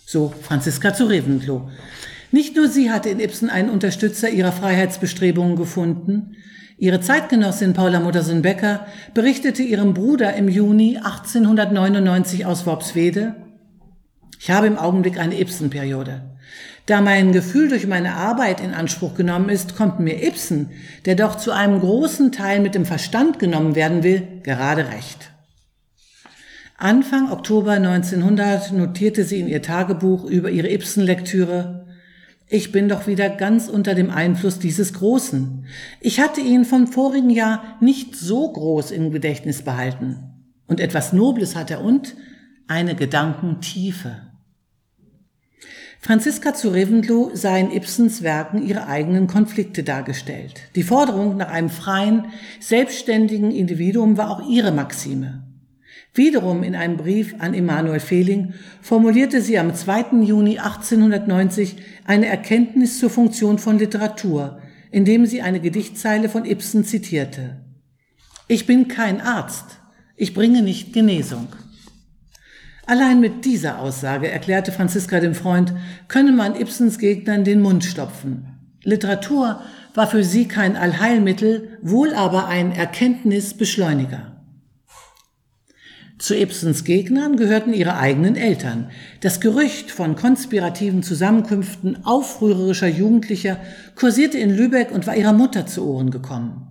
So Franziska zu Reventlow. Nicht nur sie hatte in Ibsen einen Unterstützer ihrer Freiheitsbestrebungen gefunden. Ihre Zeitgenossin Paula Muttersen-Becker berichtete ihrem Bruder im Juni 1899 aus Worpswede, ich habe im Augenblick eine Ibsen-Periode. Da mein Gefühl durch meine Arbeit in Anspruch genommen ist, kommt mir Ibsen, der doch zu einem großen Teil mit dem Verstand genommen werden will, gerade recht. Anfang Oktober 1900 notierte sie in ihr Tagebuch über ihre Ibsen-Lektüre, ich bin doch wieder ganz unter dem Einfluss dieses Großen. Ich hatte ihn vom vorigen Jahr nicht so groß im Gedächtnis behalten. Und etwas Nobles hat er und eine Gedankentiefe. Franziska zu Reventlow sah in Ibsens Werken ihre eigenen Konflikte dargestellt. Die Forderung nach einem freien, selbstständigen Individuum war auch ihre Maxime. Wiederum in einem Brief an Emanuel Fehling formulierte sie am 2. Juni 1890 eine Erkenntnis zur Funktion von Literatur, indem sie eine Gedichtzeile von Ibsen zitierte. Ich bin kein Arzt, ich bringe nicht Genesung. Allein mit dieser Aussage, erklärte Franziska dem Freund, könne man Ibsens Gegnern den Mund stopfen. Literatur war für sie kein Allheilmittel, wohl aber ein Erkenntnisbeschleuniger. Zu Ibsens Gegnern gehörten ihre eigenen Eltern. Das Gerücht von konspirativen Zusammenkünften aufrührerischer Jugendlicher kursierte in Lübeck und war ihrer Mutter zu Ohren gekommen.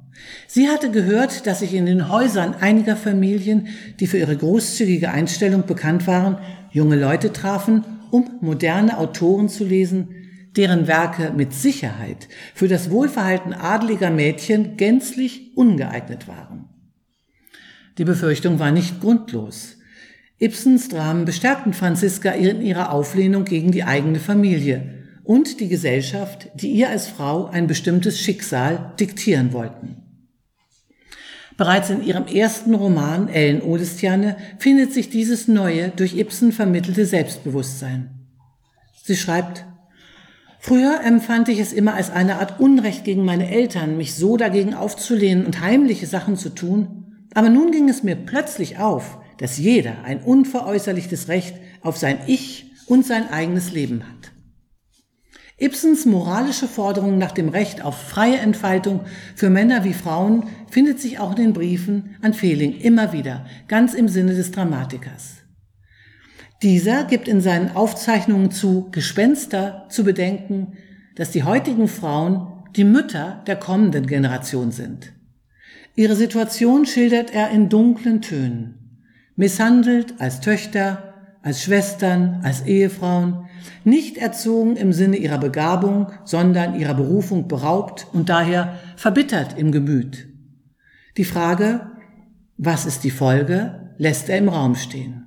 Sie hatte gehört, dass sich in den Häusern einiger Familien, die für ihre großzügige Einstellung bekannt waren, junge Leute trafen, um moderne Autoren zu lesen, deren Werke mit Sicherheit für das Wohlverhalten adeliger Mädchen gänzlich ungeeignet waren. Die Befürchtung war nicht grundlos. Ibsens Dramen bestärkten Franziska in ihrer Auflehnung gegen die eigene Familie und die Gesellschaft, die ihr als Frau ein bestimmtes Schicksal diktieren wollten. Bereits in ihrem ersten Roman Ellen Odestiane findet sich dieses neue, durch Ibsen vermittelte Selbstbewusstsein. Sie schreibt, Früher empfand ich es immer als eine Art Unrecht gegen meine Eltern, mich so dagegen aufzulehnen und heimliche Sachen zu tun, aber nun ging es mir plötzlich auf, dass jeder ein unveräußerlichtes Recht auf sein Ich und sein eigenes Leben hat. Ibsens moralische Forderung nach dem Recht auf freie Entfaltung für Männer wie Frauen findet sich auch in den Briefen an Fehling immer wieder, ganz im Sinne des Dramatikers. Dieser gibt in seinen Aufzeichnungen zu Gespenster zu bedenken, dass die heutigen Frauen die Mütter der kommenden Generation sind. Ihre Situation schildert er in dunklen Tönen. Misshandelt als Töchter, als Schwestern, als Ehefrauen, nicht erzogen im Sinne ihrer Begabung, sondern ihrer Berufung beraubt und daher verbittert im Gemüt. Die Frage, was ist die Folge, lässt er im Raum stehen.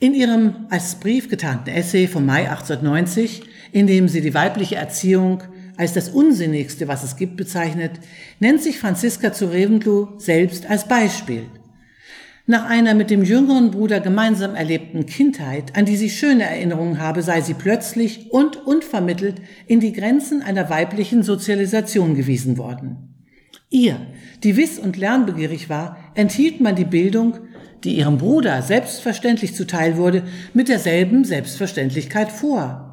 In ihrem als Brief getarnten Essay vom Mai 1890, in dem sie die weibliche Erziehung als das Unsinnigste, was es gibt, bezeichnet, nennt sich Franziska zu Reventlow selbst als Beispiel. Nach einer mit dem jüngeren Bruder gemeinsam erlebten Kindheit, an die sie schöne Erinnerungen habe, sei sie plötzlich und unvermittelt in die Grenzen einer weiblichen Sozialisation gewiesen worden. Ihr, die wiss und lernbegierig war, enthielt man die Bildung, die ihrem Bruder selbstverständlich zuteil wurde, mit derselben Selbstverständlichkeit vor.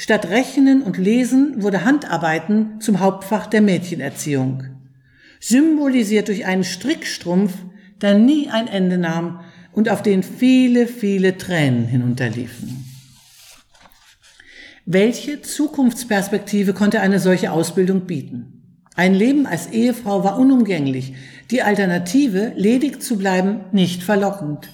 Statt Rechnen und Lesen wurde Handarbeiten zum Hauptfach der Mädchenerziehung. Symbolisiert durch einen Strickstrumpf, der nie ein Ende nahm und auf den viele, viele Tränen hinunterliefen. Welche Zukunftsperspektive konnte eine solche Ausbildung bieten? Ein Leben als Ehefrau war unumgänglich, die Alternative, ledig zu bleiben, nicht verlockend.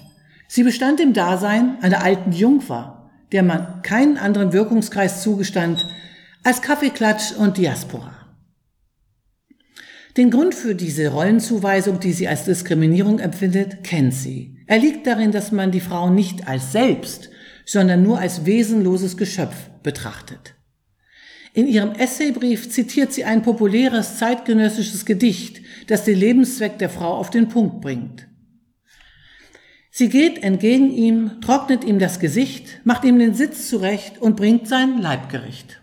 Sie bestand im Dasein einer alten Jungfer, der man keinen anderen Wirkungskreis zugestand als Kaffeeklatsch und Diaspora. Den Grund für diese Rollenzuweisung, die sie als Diskriminierung empfindet, kennt sie. Er liegt darin, dass man die Frau nicht als selbst, sondern nur als wesenloses Geschöpf betrachtet. In ihrem Essaybrief zitiert sie ein populäres zeitgenössisches Gedicht, das den Lebenszweck der Frau auf den Punkt bringt. Sie geht entgegen ihm, trocknet ihm das Gesicht, macht ihm den Sitz zurecht und bringt sein Leibgericht.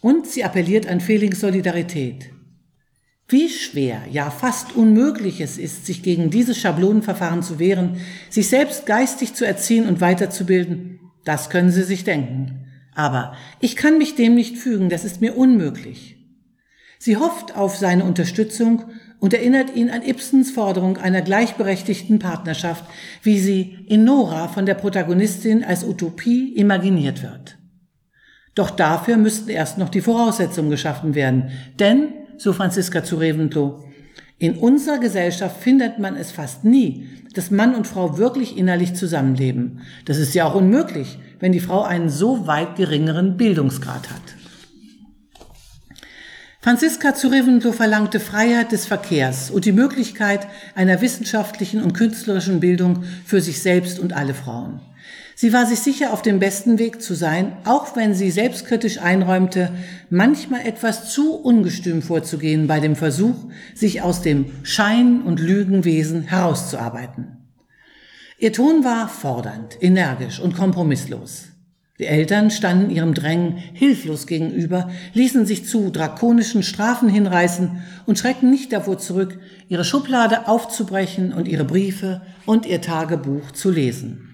Und sie appelliert an Felix Solidarität. Wie schwer, ja fast unmöglich es ist, sich gegen dieses Schablonenverfahren zu wehren, sich selbst geistig zu erziehen und weiterzubilden, das können Sie sich denken. Aber ich kann mich dem nicht fügen, das ist mir unmöglich. Sie hofft auf seine Unterstützung und erinnert ihn an Ibsens Forderung einer gleichberechtigten Partnerschaft, wie sie in Nora von der Protagonistin als Utopie imaginiert wird. Doch dafür müssten erst noch die Voraussetzungen geschaffen werden, denn so Franziska zu Reventlow. In unserer Gesellschaft findet man es fast nie, dass Mann und Frau wirklich innerlich zusammenleben. Das ist ja auch unmöglich, wenn die Frau einen so weit geringeren Bildungsgrad hat. Franziska zu Reventlow verlangte Freiheit des Verkehrs und die Möglichkeit einer wissenschaftlichen und künstlerischen Bildung für sich selbst und alle Frauen. Sie war sich sicher, auf dem besten Weg zu sein, auch wenn sie selbstkritisch einräumte, manchmal etwas zu ungestüm vorzugehen bei dem Versuch, sich aus dem Schein- und Lügenwesen herauszuarbeiten. Ihr Ton war fordernd, energisch und kompromisslos. Die Eltern standen ihrem Drängen hilflos gegenüber, ließen sich zu drakonischen Strafen hinreißen und schreckten nicht davor zurück, ihre Schublade aufzubrechen und ihre Briefe und ihr Tagebuch zu lesen.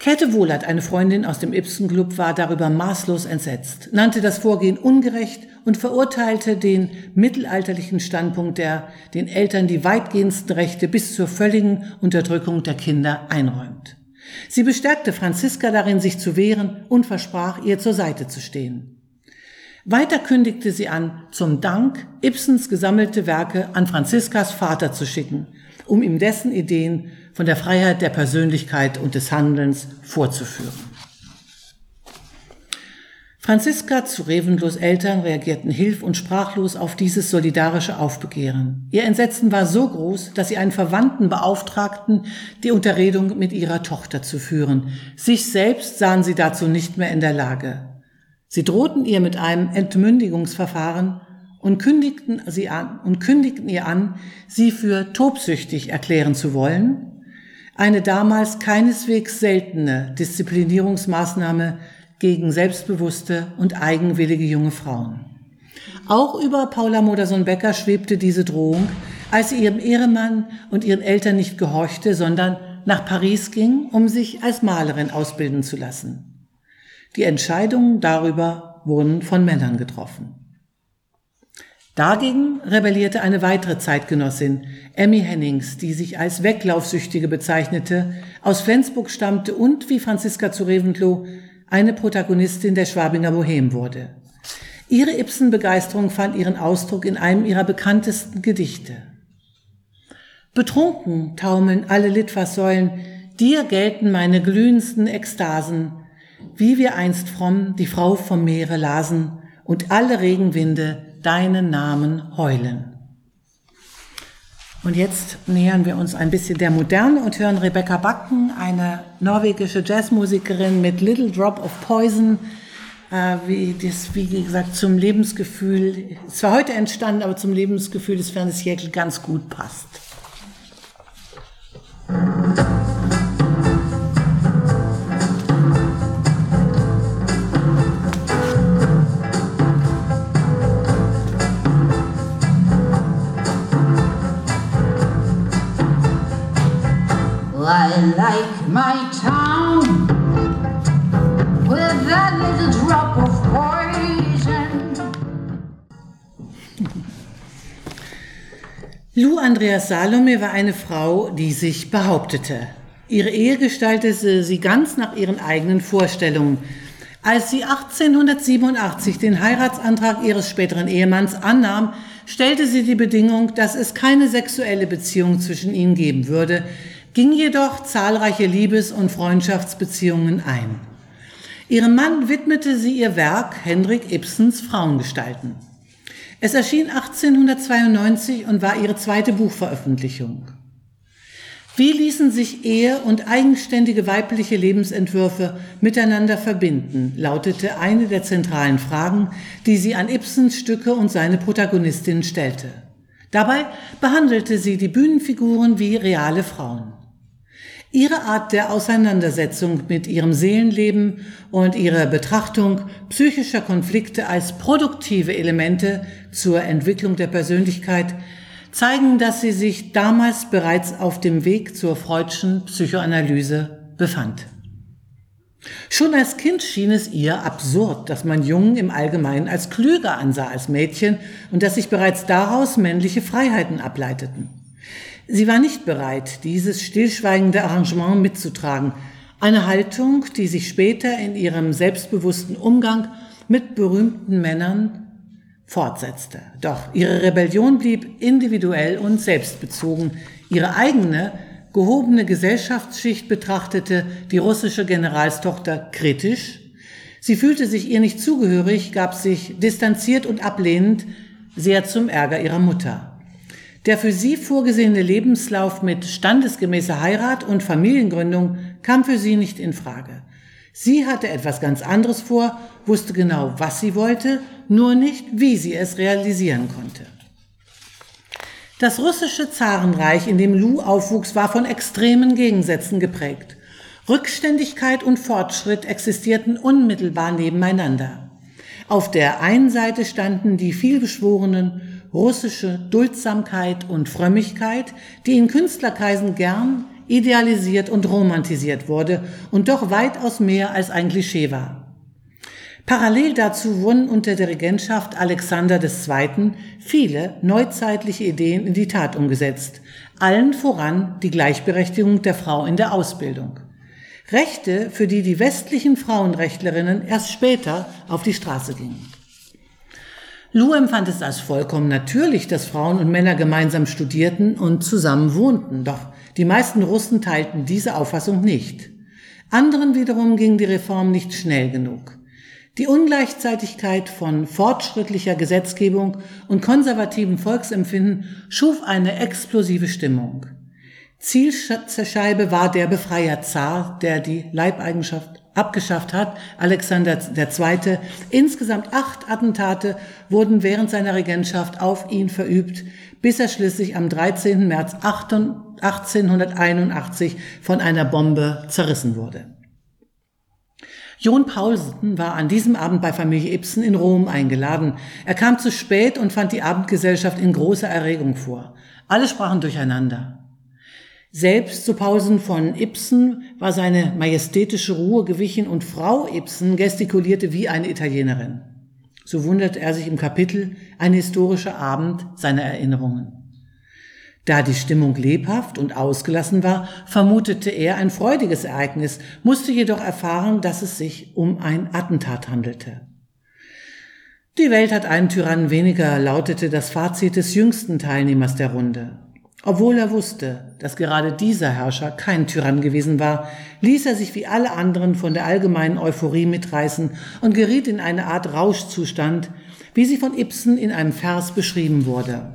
Käthe Wohlert, eine Freundin aus dem Ibsen Club, war darüber maßlos entsetzt, nannte das Vorgehen ungerecht und verurteilte den mittelalterlichen Standpunkt, der den Eltern die weitgehendsten Rechte bis zur völligen Unterdrückung der Kinder einräumt. Sie bestärkte Franziska darin, sich zu wehren und versprach, ihr zur Seite zu stehen. Weiter kündigte sie an, zum Dank Ibsens gesammelte Werke an Franziskas Vater zu schicken, um ihm dessen Ideen von der Freiheit der Persönlichkeit und des Handelns vorzuführen. Franziska zu Revenlos Eltern reagierten hilf- und sprachlos auf dieses solidarische Aufbegehren. Ihr Entsetzen war so groß, dass sie einen Verwandten beauftragten, die Unterredung mit ihrer Tochter zu führen. Sich selbst sahen sie dazu nicht mehr in der Lage. Sie drohten ihr mit einem Entmündigungsverfahren und kündigten sie an und kündigten ihr an, sie für tobsüchtig erklären zu wollen eine damals keineswegs seltene Disziplinierungsmaßnahme gegen selbstbewusste und eigenwillige junge Frauen. Auch über Paula Modersohn-Becker schwebte diese Drohung, als sie ihrem Ehemann und ihren Eltern nicht gehorchte, sondern nach Paris ging, um sich als Malerin ausbilden zu lassen. Die Entscheidungen darüber wurden von Männern getroffen. Dagegen rebellierte eine weitere Zeitgenossin, Emmy Hennings, die sich als Weglaufsüchtige bezeichnete, aus Flensburg stammte und, wie Franziska zu Reventlow, eine Protagonistin der Schwabinger Bohem wurde. Ihre Ibsen-Begeisterung fand ihren Ausdruck in einem ihrer bekanntesten Gedichte. Betrunken taumeln alle Litfaßsäulen, dir gelten meine glühendsten Ekstasen, wie wir einst fromm die Frau vom Meere lasen und alle Regenwinde deinen Namen heulen. Und jetzt nähern wir uns ein bisschen der Moderne und hören Rebecca Backen, eine norwegische Jazzmusikerin mit Little Drop of Poison, äh, wie das, wie gesagt, zum Lebensgefühl, zwar heute entstanden, aber zum Lebensgefühl des Jäckel ganz gut passt. I like my town with that little drop of poison. Lou Andreas Salome war eine Frau, die sich behauptete. Ihre Ehe gestaltete sie ganz nach ihren eigenen Vorstellungen. Als sie 1887 den Heiratsantrag ihres späteren Ehemanns annahm, stellte sie die Bedingung, dass es keine sexuelle Beziehung zwischen ihnen geben würde, ging jedoch zahlreiche Liebes- und Freundschaftsbeziehungen ein. Ihrem Mann widmete sie ihr Werk Henrik Ibsens Frauengestalten. Es erschien 1892 und war ihre zweite Buchveröffentlichung. Wie ließen sich Ehe und eigenständige weibliche Lebensentwürfe miteinander verbinden, lautete eine der zentralen Fragen, die sie an Ibsens Stücke und seine Protagonistin stellte. Dabei behandelte sie die Bühnenfiguren wie reale Frauen. Ihre Art der Auseinandersetzung mit ihrem Seelenleben und ihre Betrachtung psychischer Konflikte als produktive Elemente zur Entwicklung der Persönlichkeit zeigen, dass sie sich damals bereits auf dem Weg zur freudschen Psychoanalyse befand. Schon als Kind schien es ihr absurd, dass man Jungen im Allgemeinen als klüger ansah als Mädchen und dass sich bereits daraus männliche Freiheiten ableiteten. Sie war nicht bereit, dieses stillschweigende Arrangement mitzutragen, eine Haltung, die sich später in ihrem selbstbewussten Umgang mit berühmten Männern fortsetzte. Doch ihre Rebellion blieb individuell und selbstbezogen. Ihre eigene, gehobene Gesellschaftsschicht betrachtete die russische Generalstochter kritisch. Sie fühlte sich ihr nicht zugehörig, gab sich distanziert und ablehnend, sehr zum Ärger ihrer Mutter. Der für sie vorgesehene Lebenslauf mit standesgemäßer Heirat und Familiengründung kam für sie nicht in Frage. Sie hatte etwas ganz anderes vor, wusste genau, was sie wollte, nur nicht, wie sie es realisieren konnte. Das russische Zarenreich, in dem Lu aufwuchs, war von extremen Gegensätzen geprägt. Rückständigkeit und Fortschritt existierten unmittelbar nebeneinander. Auf der einen Seite standen die vielbeschworenen russische Duldsamkeit und Frömmigkeit, die in Künstlerkreisen gern idealisiert und romantisiert wurde und doch weitaus mehr als ein Klischee war. Parallel dazu wurden unter der Regentschaft Alexander II. viele neuzeitliche Ideen in die Tat umgesetzt, allen voran die Gleichberechtigung der Frau in der Ausbildung. Rechte, für die die westlichen Frauenrechtlerinnen erst später auf die Straße gingen. Lou empfand es als vollkommen natürlich, dass Frauen und Männer gemeinsam studierten und zusammen wohnten, doch die meisten Russen teilten diese Auffassung nicht. Anderen wiederum ging die Reform nicht schnell genug. Die Ungleichzeitigkeit von fortschrittlicher Gesetzgebung und konservativem Volksempfinden schuf eine explosive Stimmung. Zielscheibe war der Befreier Zar, der die Leibeigenschaft abgeschafft hat, Alexander II. Insgesamt acht Attentate wurden während seiner Regentschaft auf ihn verübt, bis er schließlich am 13. März 1881 von einer Bombe zerrissen wurde. John Paulsen war an diesem Abend bei Familie Ibsen in Rom eingeladen. Er kam zu spät und fand die Abendgesellschaft in großer Erregung vor. Alle sprachen durcheinander. Selbst zu Pausen von Ibsen war seine majestätische Ruhe gewichen und Frau Ibsen gestikulierte wie eine Italienerin. So wunderte er sich im Kapitel Ein historischer Abend seiner Erinnerungen. Da die Stimmung lebhaft und ausgelassen war, vermutete er ein freudiges Ereignis, musste jedoch erfahren, dass es sich um ein Attentat handelte. Die Welt hat einen Tyrannen weniger, lautete das Fazit des jüngsten Teilnehmers der Runde. Obwohl er wusste, dass gerade dieser Herrscher kein Tyrann gewesen war, ließ er sich wie alle anderen von der allgemeinen Euphorie mitreißen und geriet in eine Art Rauschzustand, wie sie von Ibsen in einem Vers beschrieben wurde.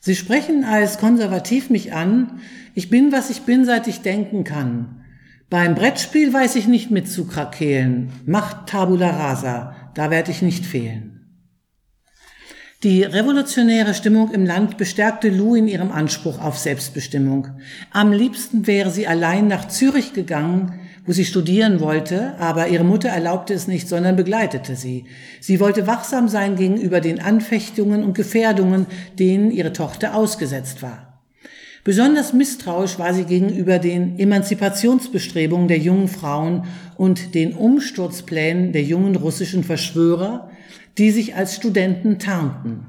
Sie sprechen als konservativ mich an. Ich bin, was ich bin, seit ich denken kann. Beim Brettspiel weiß ich nicht mitzukrakehlen. Macht Tabula rasa, da werde ich nicht fehlen. Die revolutionäre Stimmung im Land bestärkte Lou in ihrem Anspruch auf Selbstbestimmung. Am liebsten wäre sie allein nach Zürich gegangen, wo sie studieren wollte, aber ihre Mutter erlaubte es nicht, sondern begleitete sie. Sie wollte wachsam sein gegenüber den Anfechtungen und Gefährdungen, denen ihre Tochter ausgesetzt war. Besonders misstrauisch war sie gegenüber den Emanzipationsbestrebungen der jungen Frauen und den Umsturzplänen der jungen russischen Verschwörer, die sich als Studenten tarnten.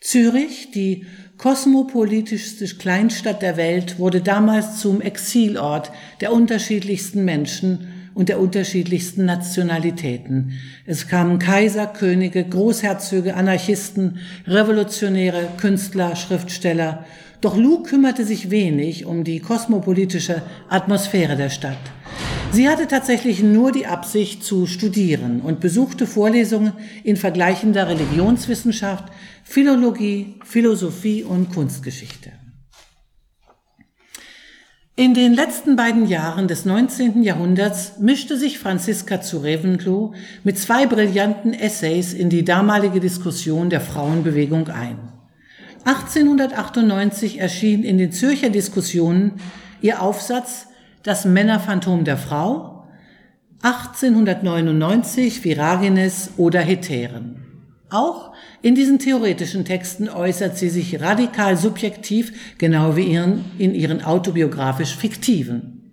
Zürich, die kosmopolitischste Kleinstadt der Welt, wurde damals zum Exilort der unterschiedlichsten Menschen und der unterschiedlichsten Nationalitäten. Es kamen Kaiser, Könige, Großherzöge, Anarchisten, Revolutionäre, Künstler, Schriftsteller. Doch Lou kümmerte sich wenig um die kosmopolitische Atmosphäre der Stadt. Sie hatte tatsächlich nur die Absicht zu studieren und besuchte Vorlesungen in vergleichender Religionswissenschaft, Philologie, Philosophie und Kunstgeschichte. In den letzten beiden Jahren des 19. Jahrhunderts mischte sich Franziska zu Reventlow mit zwei brillanten Essays in die damalige Diskussion der Frauenbewegung ein. 1898 erschien in den Zürcher Diskussionen ihr Aufsatz Das Männerphantom der Frau, 1899 Viragenes oder Heteren. Auch in diesen theoretischen Texten äußert sie sich radikal subjektiv, genau wie ihren, in ihren autobiografisch fiktiven.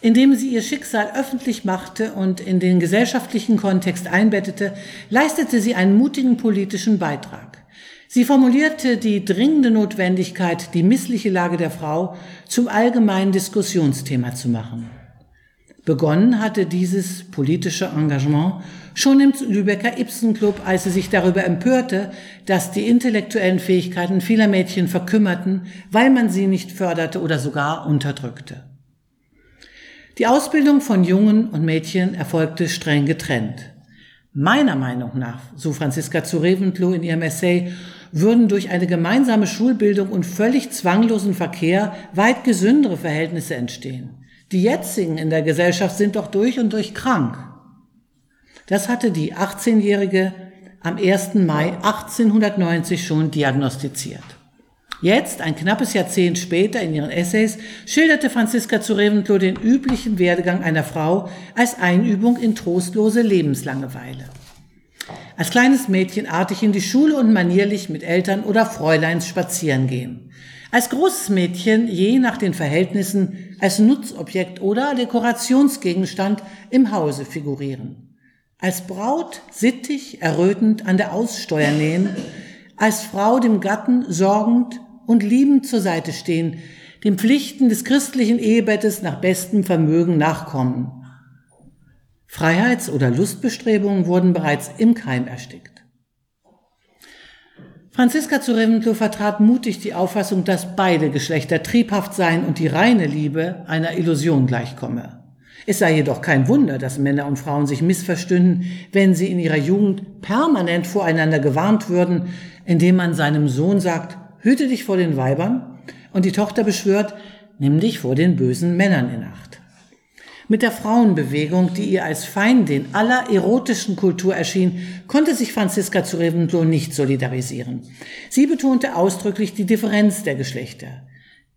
Indem sie ihr Schicksal öffentlich machte und in den gesellschaftlichen Kontext einbettete, leistete sie einen mutigen politischen Beitrag. Sie formulierte die dringende Notwendigkeit, die missliche Lage der Frau zum allgemeinen Diskussionsthema zu machen. Begonnen hatte dieses politische Engagement schon im Lübecker Ibsen Club, als sie sich darüber empörte, dass die intellektuellen Fähigkeiten vieler Mädchen verkümmerten, weil man sie nicht förderte oder sogar unterdrückte. Die Ausbildung von Jungen und Mädchen erfolgte streng getrennt. Meiner Meinung nach, so Franziska zu Reventlow in ihrem Essay, würden durch eine gemeinsame Schulbildung und völlig zwanglosen Verkehr weit gesündere Verhältnisse entstehen. Die jetzigen in der Gesellschaft sind doch durch und durch krank. Das hatte die 18-Jährige am 1. Mai 1890 schon diagnostiziert. Jetzt, ein knappes Jahrzehnt später, in ihren Essays, schilderte Franziska zu Reventlow den üblichen Werdegang einer Frau als Einübung in trostlose Lebenslangeweile. Als kleines Mädchen artig in die Schule und manierlich mit Eltern oder Fräuleins spazieren gehen. Als großes Mädchen je nach den Verhältnissen als Nutzobjekt oder Dekorationsgegenstand im Hause figurieren. Als Braut sittig, errötend an der Aussteuer nähen, als Frau dem Gatten sorgend und liebend zur Seite stehen, den Pflichten des christlichen Ehebettes nach bestem Vermögen nachkommen. Freiheits- oder Lustbestrebungen wurden bereits im Keim erstickt. Franziska zu Reventlow vertrat mutig die Auffassung, dass beide Geschlechter triebhaft seien und die reine Liebe einer Illusion gleichkomme. Es sei jedoch kein Wunder, dass Männer und Frauen sich missverstünden, wenn sie in ihrer Jugend permanent voreinander gewarnt würden, indem man seinem Sohn sagt, hüte dich vor den Weibern und die Tochter beschwört, nimm dich vor den bösen Männern in Acht. Mit der Frauenbewegung, die ihr als Feindin aller erotischen Kultur erschien, konnte sich Franziska zu Reventlow nicht solidarisieren. Sie betonte ausdrücklich die Differenz der Geschlechter.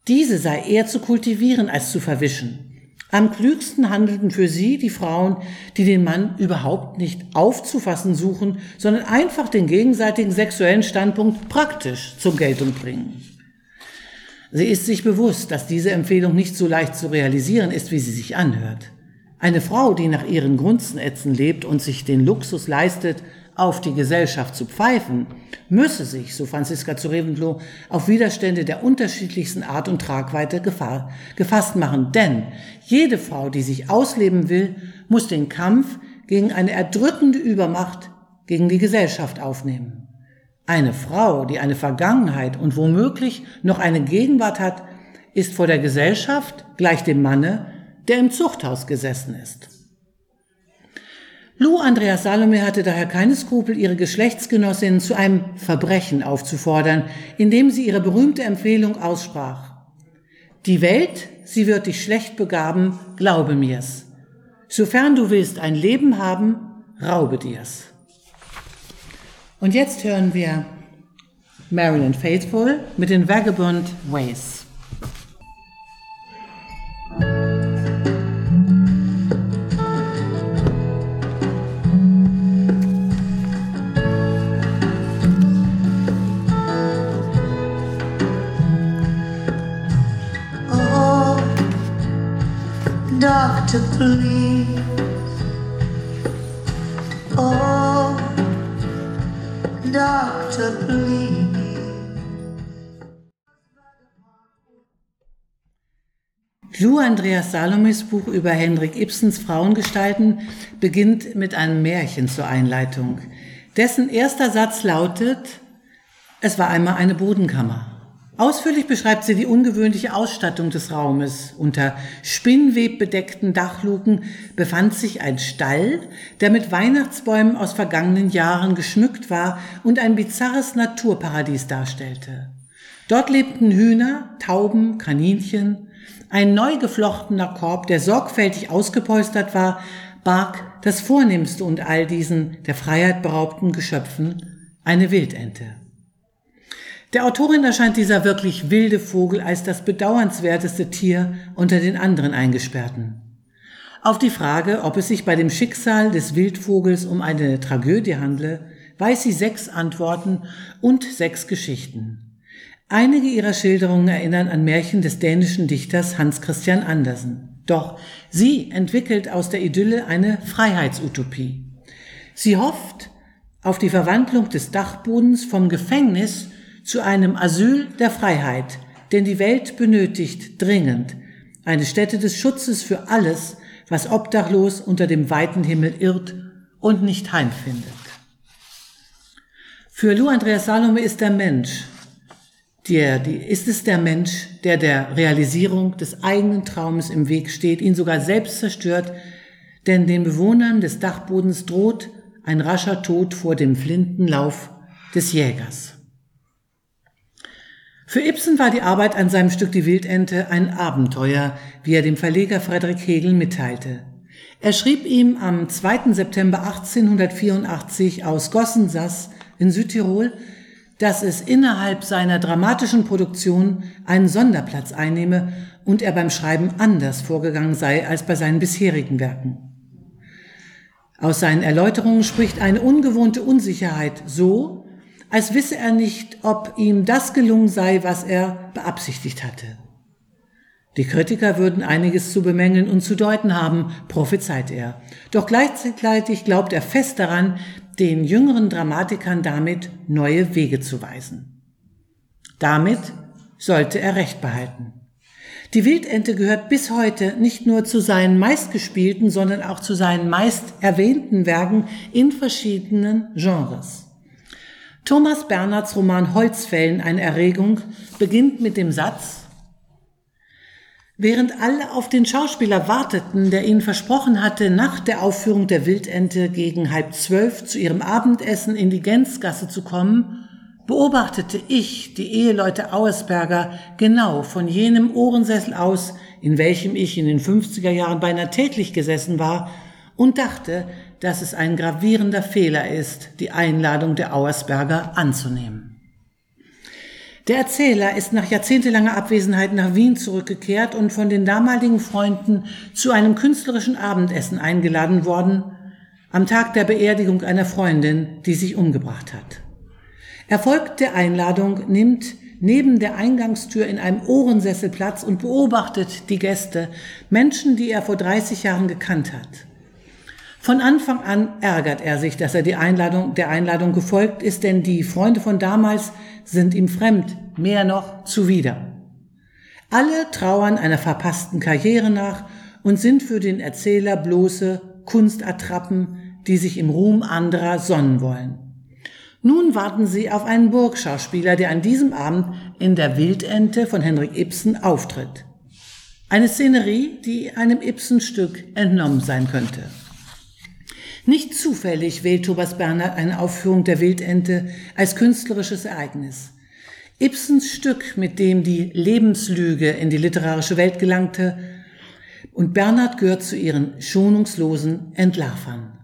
Diese sei eher zu kultivieren als zu verwischen. Am klügsten handelten für sie die Frauen, die den Mann überhaupt nicht aufzufassen suchen, sondern einfach den gegenseitigen sexuellen Standpunkt praktisch zur Geltung bringen. Sie ist sich bewusst, dass diese Empfehlung nicht so leicht zu realisieren ist, wie sie sich anhört. Eine Frau, die nach ihren Grundsätzen lebt und sich den Luxus leistet, auf die Gesellschaft zu pfeifen, müsse sich, so Franziska zu Reventlow, auf Widerstände der unterschiedlichsten Art und Tragweite gefasst machen. Denn jede Frau, die sich ausleben will, muss den Kampf gegen eine erdrückende Übermacht gegen die Gesellschaft aufnehmen. Eine Frau, die eine Vergangenheit und womöglich noch eine Gegenwart hat, ist vor der Gesellschaft gleich dem Manne, der im Zuchthaus gesessen ist. Lou Andreas Salome hatte daher keine Skrupel, ihre Geschlechtsgenossinnen zu einem Verbrechen aufzufordern, indem sie ihre berühmte Empfehlung aussprach. Die Welt, sie wird dich schlecht begaben, glaube mir's. Sofern du willst ein Leben haben, raube dir's. Und jetzt hören wir Marilyn Faithful mit den Vagabond Ways. Oh, doctor, please. Doctor, please. Lou Andreas Salomes Buch über Hendrik Ibsens Frauengestalten beginnt mit einem Märchen zur Einleitung. Dessen erster Satz lautet, es war einmal eine Bodenkammer. Ausführlich beschreibt sie die ungewöhnliche Ausstattung des Raumes. Unter spinnwebbedeckten Dachluken befand sich ein Stall, der mit Weihnachtsbäumen aus vergangenen Jahren geschmückt war und ein bizarres Naturparadies darstellte. Dort lebten Hühner, Tauben, Kaninchen. Ein neu geflochtener Korb, der sorgfältig ausgepolstert war, barg das Vornehmste und all diesen der Freiheit beraubten Geschöpfen, eine Wildente. Der Autorin erscheint dieser wirklich wilde Vogel als das bedauernswerteste Tier unter den anderen Eingesperrten. Auf die Frage, ob es sich bei dem Schicksal des Wildvogels um eine Tragödie handle, weiß sie sechs Antworten und sechs Geschichten. Einige ihrer Schilderungen erinnern an Märchen des dänischen Dichters Hans Christian Andersen. Doch sie entwickelt aus der Idylle eine Freiheitsutopie. Sie hofft auf die Verwandlung des Dachbodens vom Gefängnis zu einem Asyl der Freiheit, denn die Welt benötigt dringend eine Stätte des Schutzes für alles, was obdachlos unter dem weiten Himmel irrt und nicht heimfindet. Für Lou Andreas Salome ist der Mensch, der, die, ist es der Mensch, der der Realisierung des eigenen Traumes im Weg steht, ihn sogar selbst zerstört, denn den Bewohnern des Dachbodens droht ein rascher Tod vor dem Flintenlauf des Jägers. Für Ibsen war die Arbeit an seinem Stück Die Wildente ein Abenteuer, wie er dem Verleger Frederik Hegel mitteilte. Er schrieb ihm am 2. September 1884 aus Gossensass in Südtirol, dass es innerhalb seiner dramatischen Produktion einen Sonderplatz einnehme und er beim Schreiben anders vorgegangen sei als bei seinen bisherigen Werken. Aus seinen Erläuterungen spricht eine ungewohnte Unsicherheit so, als wisse er nicht, ob ihm das gelungen sei, was er beabsichtigt hatte. Die Kritiker würden einiges zu bemängeln und zu deuten haben, prophezeit er. Doch gleichzeitig glaubt er fest daran, den jüngeren Dramatikern damit neue Wege zu weisen. Damit sollte er Recht behalten. Die Wildente gehört bis heute nicht nur zu seinen meistgespielten, sondern auch zu seinen meist erwähnten Werken in verschiedenen Genres. Thomas Bernhards Roman Holzfällen, eine Erregung, beginnt mit dem Satz, Während alle auf den Schauspieler warteten, der ihnen versprochen hatte, nach der Aufführung der Wildente gegen halb zwölf zu ihrem Abendessen in die Gänzgasse zu kommen, beobachtete ich die Eheleute Auersberger genau von jenem Ohrensessel aus, in welchem ich in den 50er Jahren beinahe täglich gesessen war, und dachte, dass es ein gravierender Fehler ist, die Einladung der Auersberger anzunehmen. Der Erzähler ist nach jahrzehntelanger Abwesenheit nach Wien zurückgekehrt und von den damaligen Freunden zu einem künstlerischen Abendessen eingeladen worden, am Tag der Beerdigung einer Freundin, die sich umgebracht hat. Er folgt der Einladung, nimmt neben der Eingangstür in einem Ohrensessel Platz und beobachtet die Gäste, Menschen, die er vor 30 Jahren gekannt hat. Von Anfang an ärgert er sich, dass er die Einladung, der Einladung gefolgt ist, denn die Freunde von damals sind ihm fremd, mehr noch zuwider. Alle trauern einer verpassten Karriere nach und sind für den Erzähler bloße Kunstattrappen, die sich im Ruhm anderer sonnen wollen. Nun warten sie auf einen Burgschauspieler, der an diesem Abend in der Wildente von Henrik Ibsen auftritt. Eine Szenerie, die einem Ibsen-Stück entnommen sein könnte. Nicht zufällig wählt Thomas Bernhard eine Aufführung der Wildente als künstlerisches Ereignis. Ibsens Stück, mit dem die Lebenslüge in die literarische Welt gelangte, und Bernhard gehört zu ihren schonungslosen Entlarvern.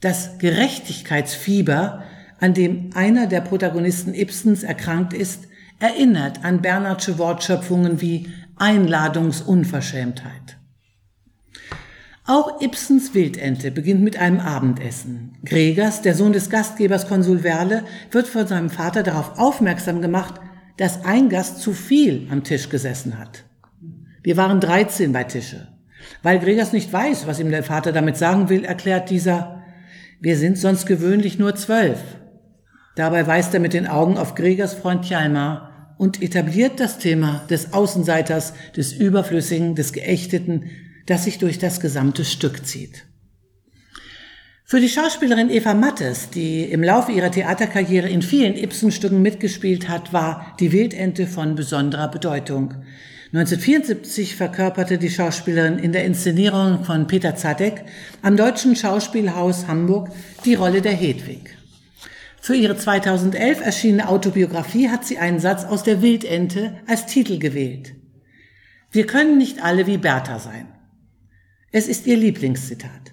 Das Gerechtigkeitsfieber, an dem einer der Protagonisten Ibsens erkrankt ist, erinnert an Bernhardsche Wortschöpfungen wie Einladungsunverschämtheit. Auch Ibsens Wildente beginnt mit einem Abendessen. Gregers, der Sohn des Gastgebers Konsul Werle, wird von seinem Vater darauf aufmerksam gemacht, dass ein Gast zu viel am Tisch gesessen hat. Wir waren 13 bei Tische. Weil Gregers nicht weiß, was ihm der Vater damit sagen will, erklärt dieser, wir sind sonst gewöhnlich nur zwölf. Dabei weist er mit den Augen auf Gregers Freund Hjalmar und etabliert das Thema des Außenseiters, des Überflüssigen, des Geächteten, das sich durch das gesamte Stück zieht. Für die Schauspielerin Eva Mattes, die im Laufe ihrer Theaterkarriere in vielen Ibsen-Stücken mitgespielt hat, war die Wildente von besonderer Bedeutung. 1974 verkörperte die Schauspielerin in der Inszenierung von Peter Zadek am Deutschen Schauspielhaus Hamburg die Rolle der Hedwig. Für ihre 2011 erschienene Autobiografie hat sie einen Satz aus der Wildente als Titel gewählt. Wir können nicht alle wie Bertha sein. Es ist ihr Lieblingszitat.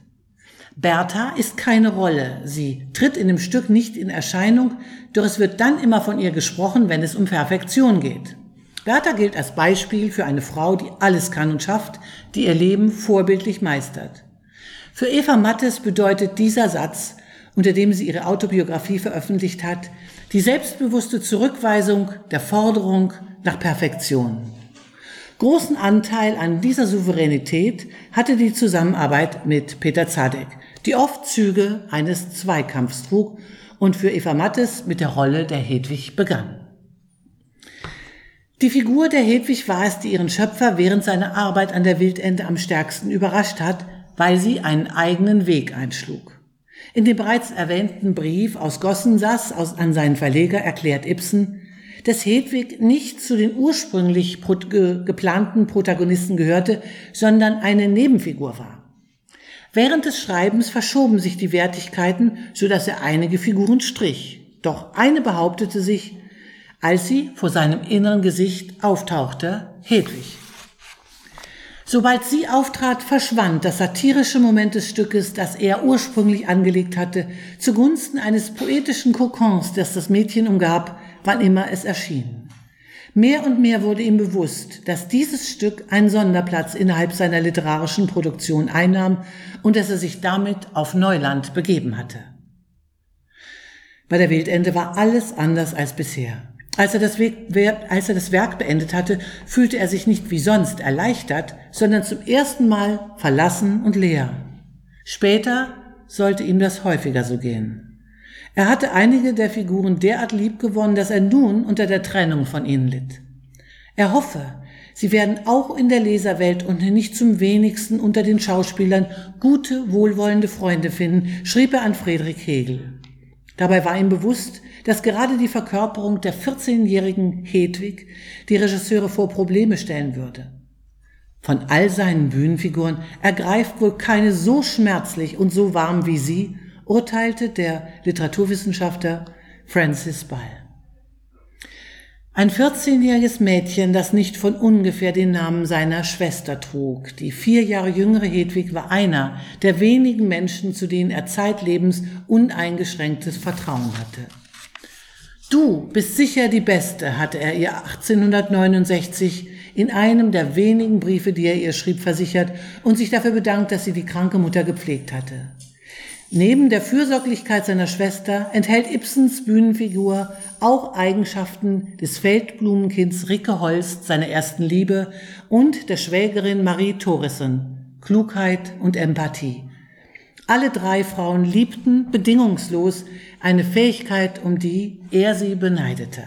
Bertha ist keine Rolle. Sie tritt in dem Stück nicht in Erscheinung, doch es wird dann immer von ihr gesprochen, wenn es um Perfektion geht. Bertha gilt als Beispiel für eine Frau, die alles kann und schafft, die ihr Leben vorbildlich meistert. Für Eva Mattes bedeutet dieser Satz, unter dem sie ihre Autobiografie veröffentlicht hat, die selbstbewusste Zurückweisung der Forderung nach Perfektion. Großen Anteil an dieser Souveränität hatte die Zusammenarbeit mit Peter Zadek, die oft Züge eines Zweikampfs trug und für Eva Mattes mit der Rolle der Hedwig begann. Die Figur der Hedwig war es, die ihren Schöpfer während seiner Arbeit an der Wildente am stärksten überrascht hat, weil sie einen eigenen Weg einschlug. In dem bereits erwähnten Brief aus Gossensass aus, an seinen Verleger erklärt Ibsen, dass Hedwig nicht zu den ursprünglich geplanten Protagonisten gehörte, sondern eine Nebenfigur war. Während des Schreibens verschoben sich die Wertigkeiten, so dass er einige Figuren strich. Doch eine behauptete sich, als sie vor seinem inneren Gesicht auftauchte, Hedwig. Sobald sie auftrat, verschwand das satirische Moment des Stückes, das er ursprünglich angelegt hatte, zugunsten eines poetischen Kokons, das das Mädchen umgab, wann immer es erschien. Mehr und mehr wurde ihm bewusst, dass dieses Stück einen Sonderplatz innerhalb seiner literarischen Produktion einnahm und dass er sich damit auf Neuland begeben hatte. Bei der Wildende war alles anders als bisher. Als er, das als er das Werk beendet hatte, fühlte er sich nicht wie sonst erleichtert, sondern zum ersten Mal verlassen und leer. Später sollte ihm das häufiger so gehen. Er hatte einige der Figuren derart lieb gewonnen, dass er nun unter der Trennung von ihnen litt. Er hoffe, sie werden auch in der Leserwelt und nicht zum wenigsten unter den Schauspielern gute, wohlwollende Freunde finden, schrieb er an Friedrich Hegel. Dabei war ihm bewusst, dass gerade die Verkörperung der 14-jährigen Hedwig die Regisseure vor Probleme stellen würde. Von all seinen Bühnenfiguren ergreift wohl keine so schmerzlich und so warm wie sie urteilte der Literaturwissenschaftler Francis Ball. Ein 14-jähriges Mädchen, das nicht von ungefähr den Namen seiner Schwester trug. Die vier Jahre jüngere Hedwig war einer der wenigen Menschen, zu denen er zeitlebens uneingeschränktes Vertrauen hatte. Du bist sicher die Beste, hatte er ihr 1869 in einem der wenigen Briefe, die er ihr schrieb, versichert und sich dafür bedankt, dass sie die kranke Mutter gepflegt hatte. Neben der Fürsorglichkeit seiner Schwester enthält Ibsens Bühnenfigur auch Eigenschaften des Feldblumenkinds Ricke Holst, seiner ersten Liebe, und der Schwägerin Marie Thoresen, Klugheit und Empathie. Alle drei Frauen liebten bedingungslos eine Fähigkeit, um die er sie beneidete.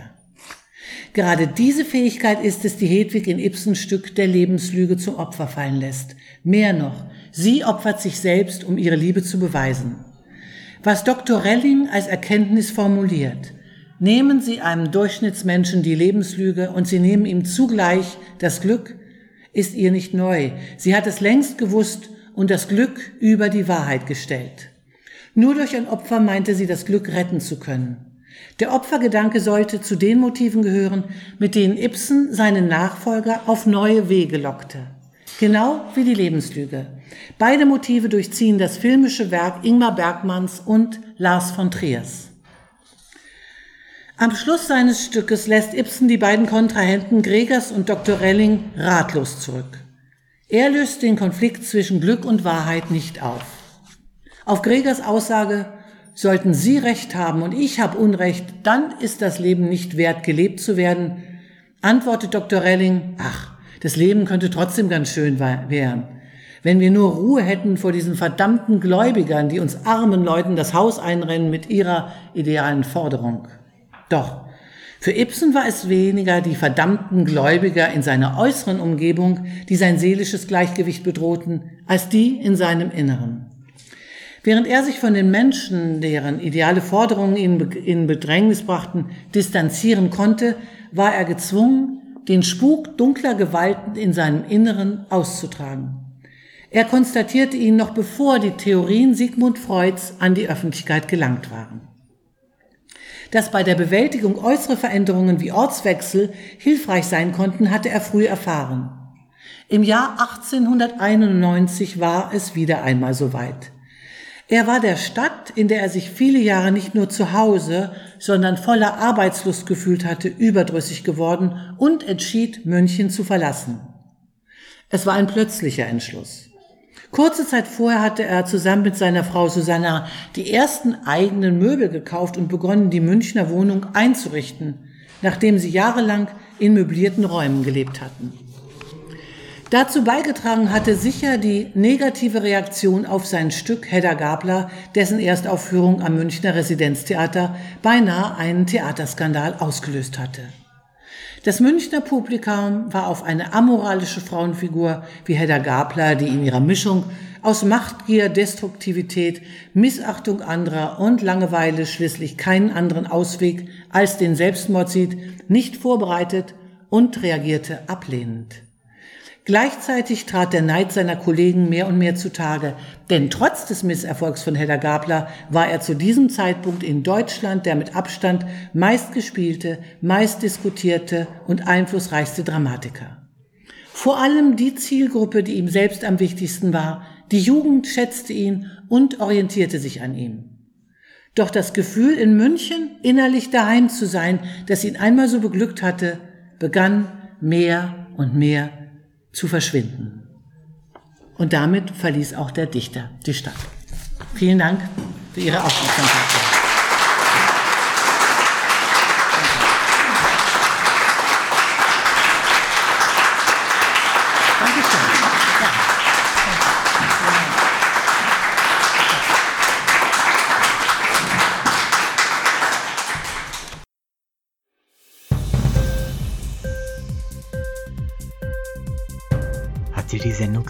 Gerade diese Fähigkeit ist es, die Hedwig in Ibsens Stück der Lebenslüge zum Opfer fallen lässt. Mehr noch, Sie opfert sich selbst, um ihre Liebe zu beweisen. Was Dr. Relling als Erkenntnis formuliert, nehmen Sie einem Durchschnittsmenschen die Lebenslüge und Sie nehmen ihm zugleich das Glück, ist ihr nicht neu. Sie hat es längst gewusst und das Glück über die Wahrheit gestellt. Nur durch ein Opfer meinte sie, das Glück retten zu können. Der Opfergedanke sollte zu den Motiven gehören, mit denen Ibsen seinen Nachfolger auf neue Wege lockte. Genau wie die Lebenslüge. Beide Motive durchziehen das filmische Werk Ingmar Bergmanns und Lars von Triers. Am Schluss seines Stückes lässt Ibsen die beiden Kontrahenten Gregers und Dr. Relling ratlos zurück. Er löst den Konflikt zwischen Glück und Wahrheit nicht auf. Auf Gregers Aussage, sollten Sie Recht haben und ich habe Unrecht, dann ist das Leben nicht wert, gelebt zu werden, antwortet Dr. Relling, ach, das Leben könnte trotzdem ganz schön werden. Wenn wir nur Ruhe hätten vor diesen verdammten Gläubigern, die uns armen Leuten das Haus einrennen mit ihrer idealen Forderung. Doch, Für Ibsen war es weniger die verdammten Gläubiger in seiner äußeren Umgebung, die sein seelisches Gleichgewicht bedrohten, als die in seinem Inneren. Während er sich von den Menschen, deren ideale Forderungen ihn in Bedrängnis brachten, distanzieren konnte, war er gezwungen, den Spuk dunkler Gewalten in seinem Inneren auszutragen. Er konstatierte ihn noch bevor die Theorien Sigmund Freuds an die Öffentlichkeit gelangt waren. Dass bei der Bewältigung äußere Veränderungen wie Ortswechsel hilfreich sein konnten, hatte er früh erfahren. Im Jahr 1891 war es wieder einmal soweit. Er war der Stadt, in der er sich viele Jahre nicht nur zu Hause, sondern voller Arbeitslust gefühlt hatte, überdrüssig geworden und entschied, München zu verlassen. Es war ein plötzlicher Entschluss. Kurze Zeit vorher hatte er zusammen mit seiner Frau Susanna die ersten eigenen Möbel gekauft und begonnen, die Münchner Wohnung einzurichten, nachdem sie jahrelang in möblierten Räumen gelebt hatten. Dazu beigetragen hatte sicher die negative Reaktion auf sein Stück Hedda Gabler, dessen Erstaufführung am Münchner Residenztheater beinahe einen Theaterskandal ausgelöst hatte. Das Münchner Publikum war auf eine amoralische Frauenfigur wie Hedda Gabler, die in ihrer Mischung aus Machtgier, Destruktivität, Missachtung anderer und Langeweile schließlich keinen anderen Ausweg als den Selbstmord sieht, nicht vorbereitet und reagierte ablehnend. Gleichzeitig trat der Neid seiner Kollegen mehr und mehr zutage, denn trotz des Misserfolgs von Hedda Gabler war er zu diesem Zeitpunkt in Deutschland der mit Abstand meistgespielte, meistdiskutierte und einflussreichste Dramatiker. Vor allem die Zielgruppe, die ihm selbst am wichtigsten war, die Jugend schätzte ihn und orientierte sich an ihm. Doch das Gefühl, in München innerlich daheim zu sein, das ihn einmal so beglückt hatte, begann mehr und mehr zu verschwinden. Und damit verließ auch der Dichter die Stadt. Vielen Dank für Ihre Aufmerksamkeit.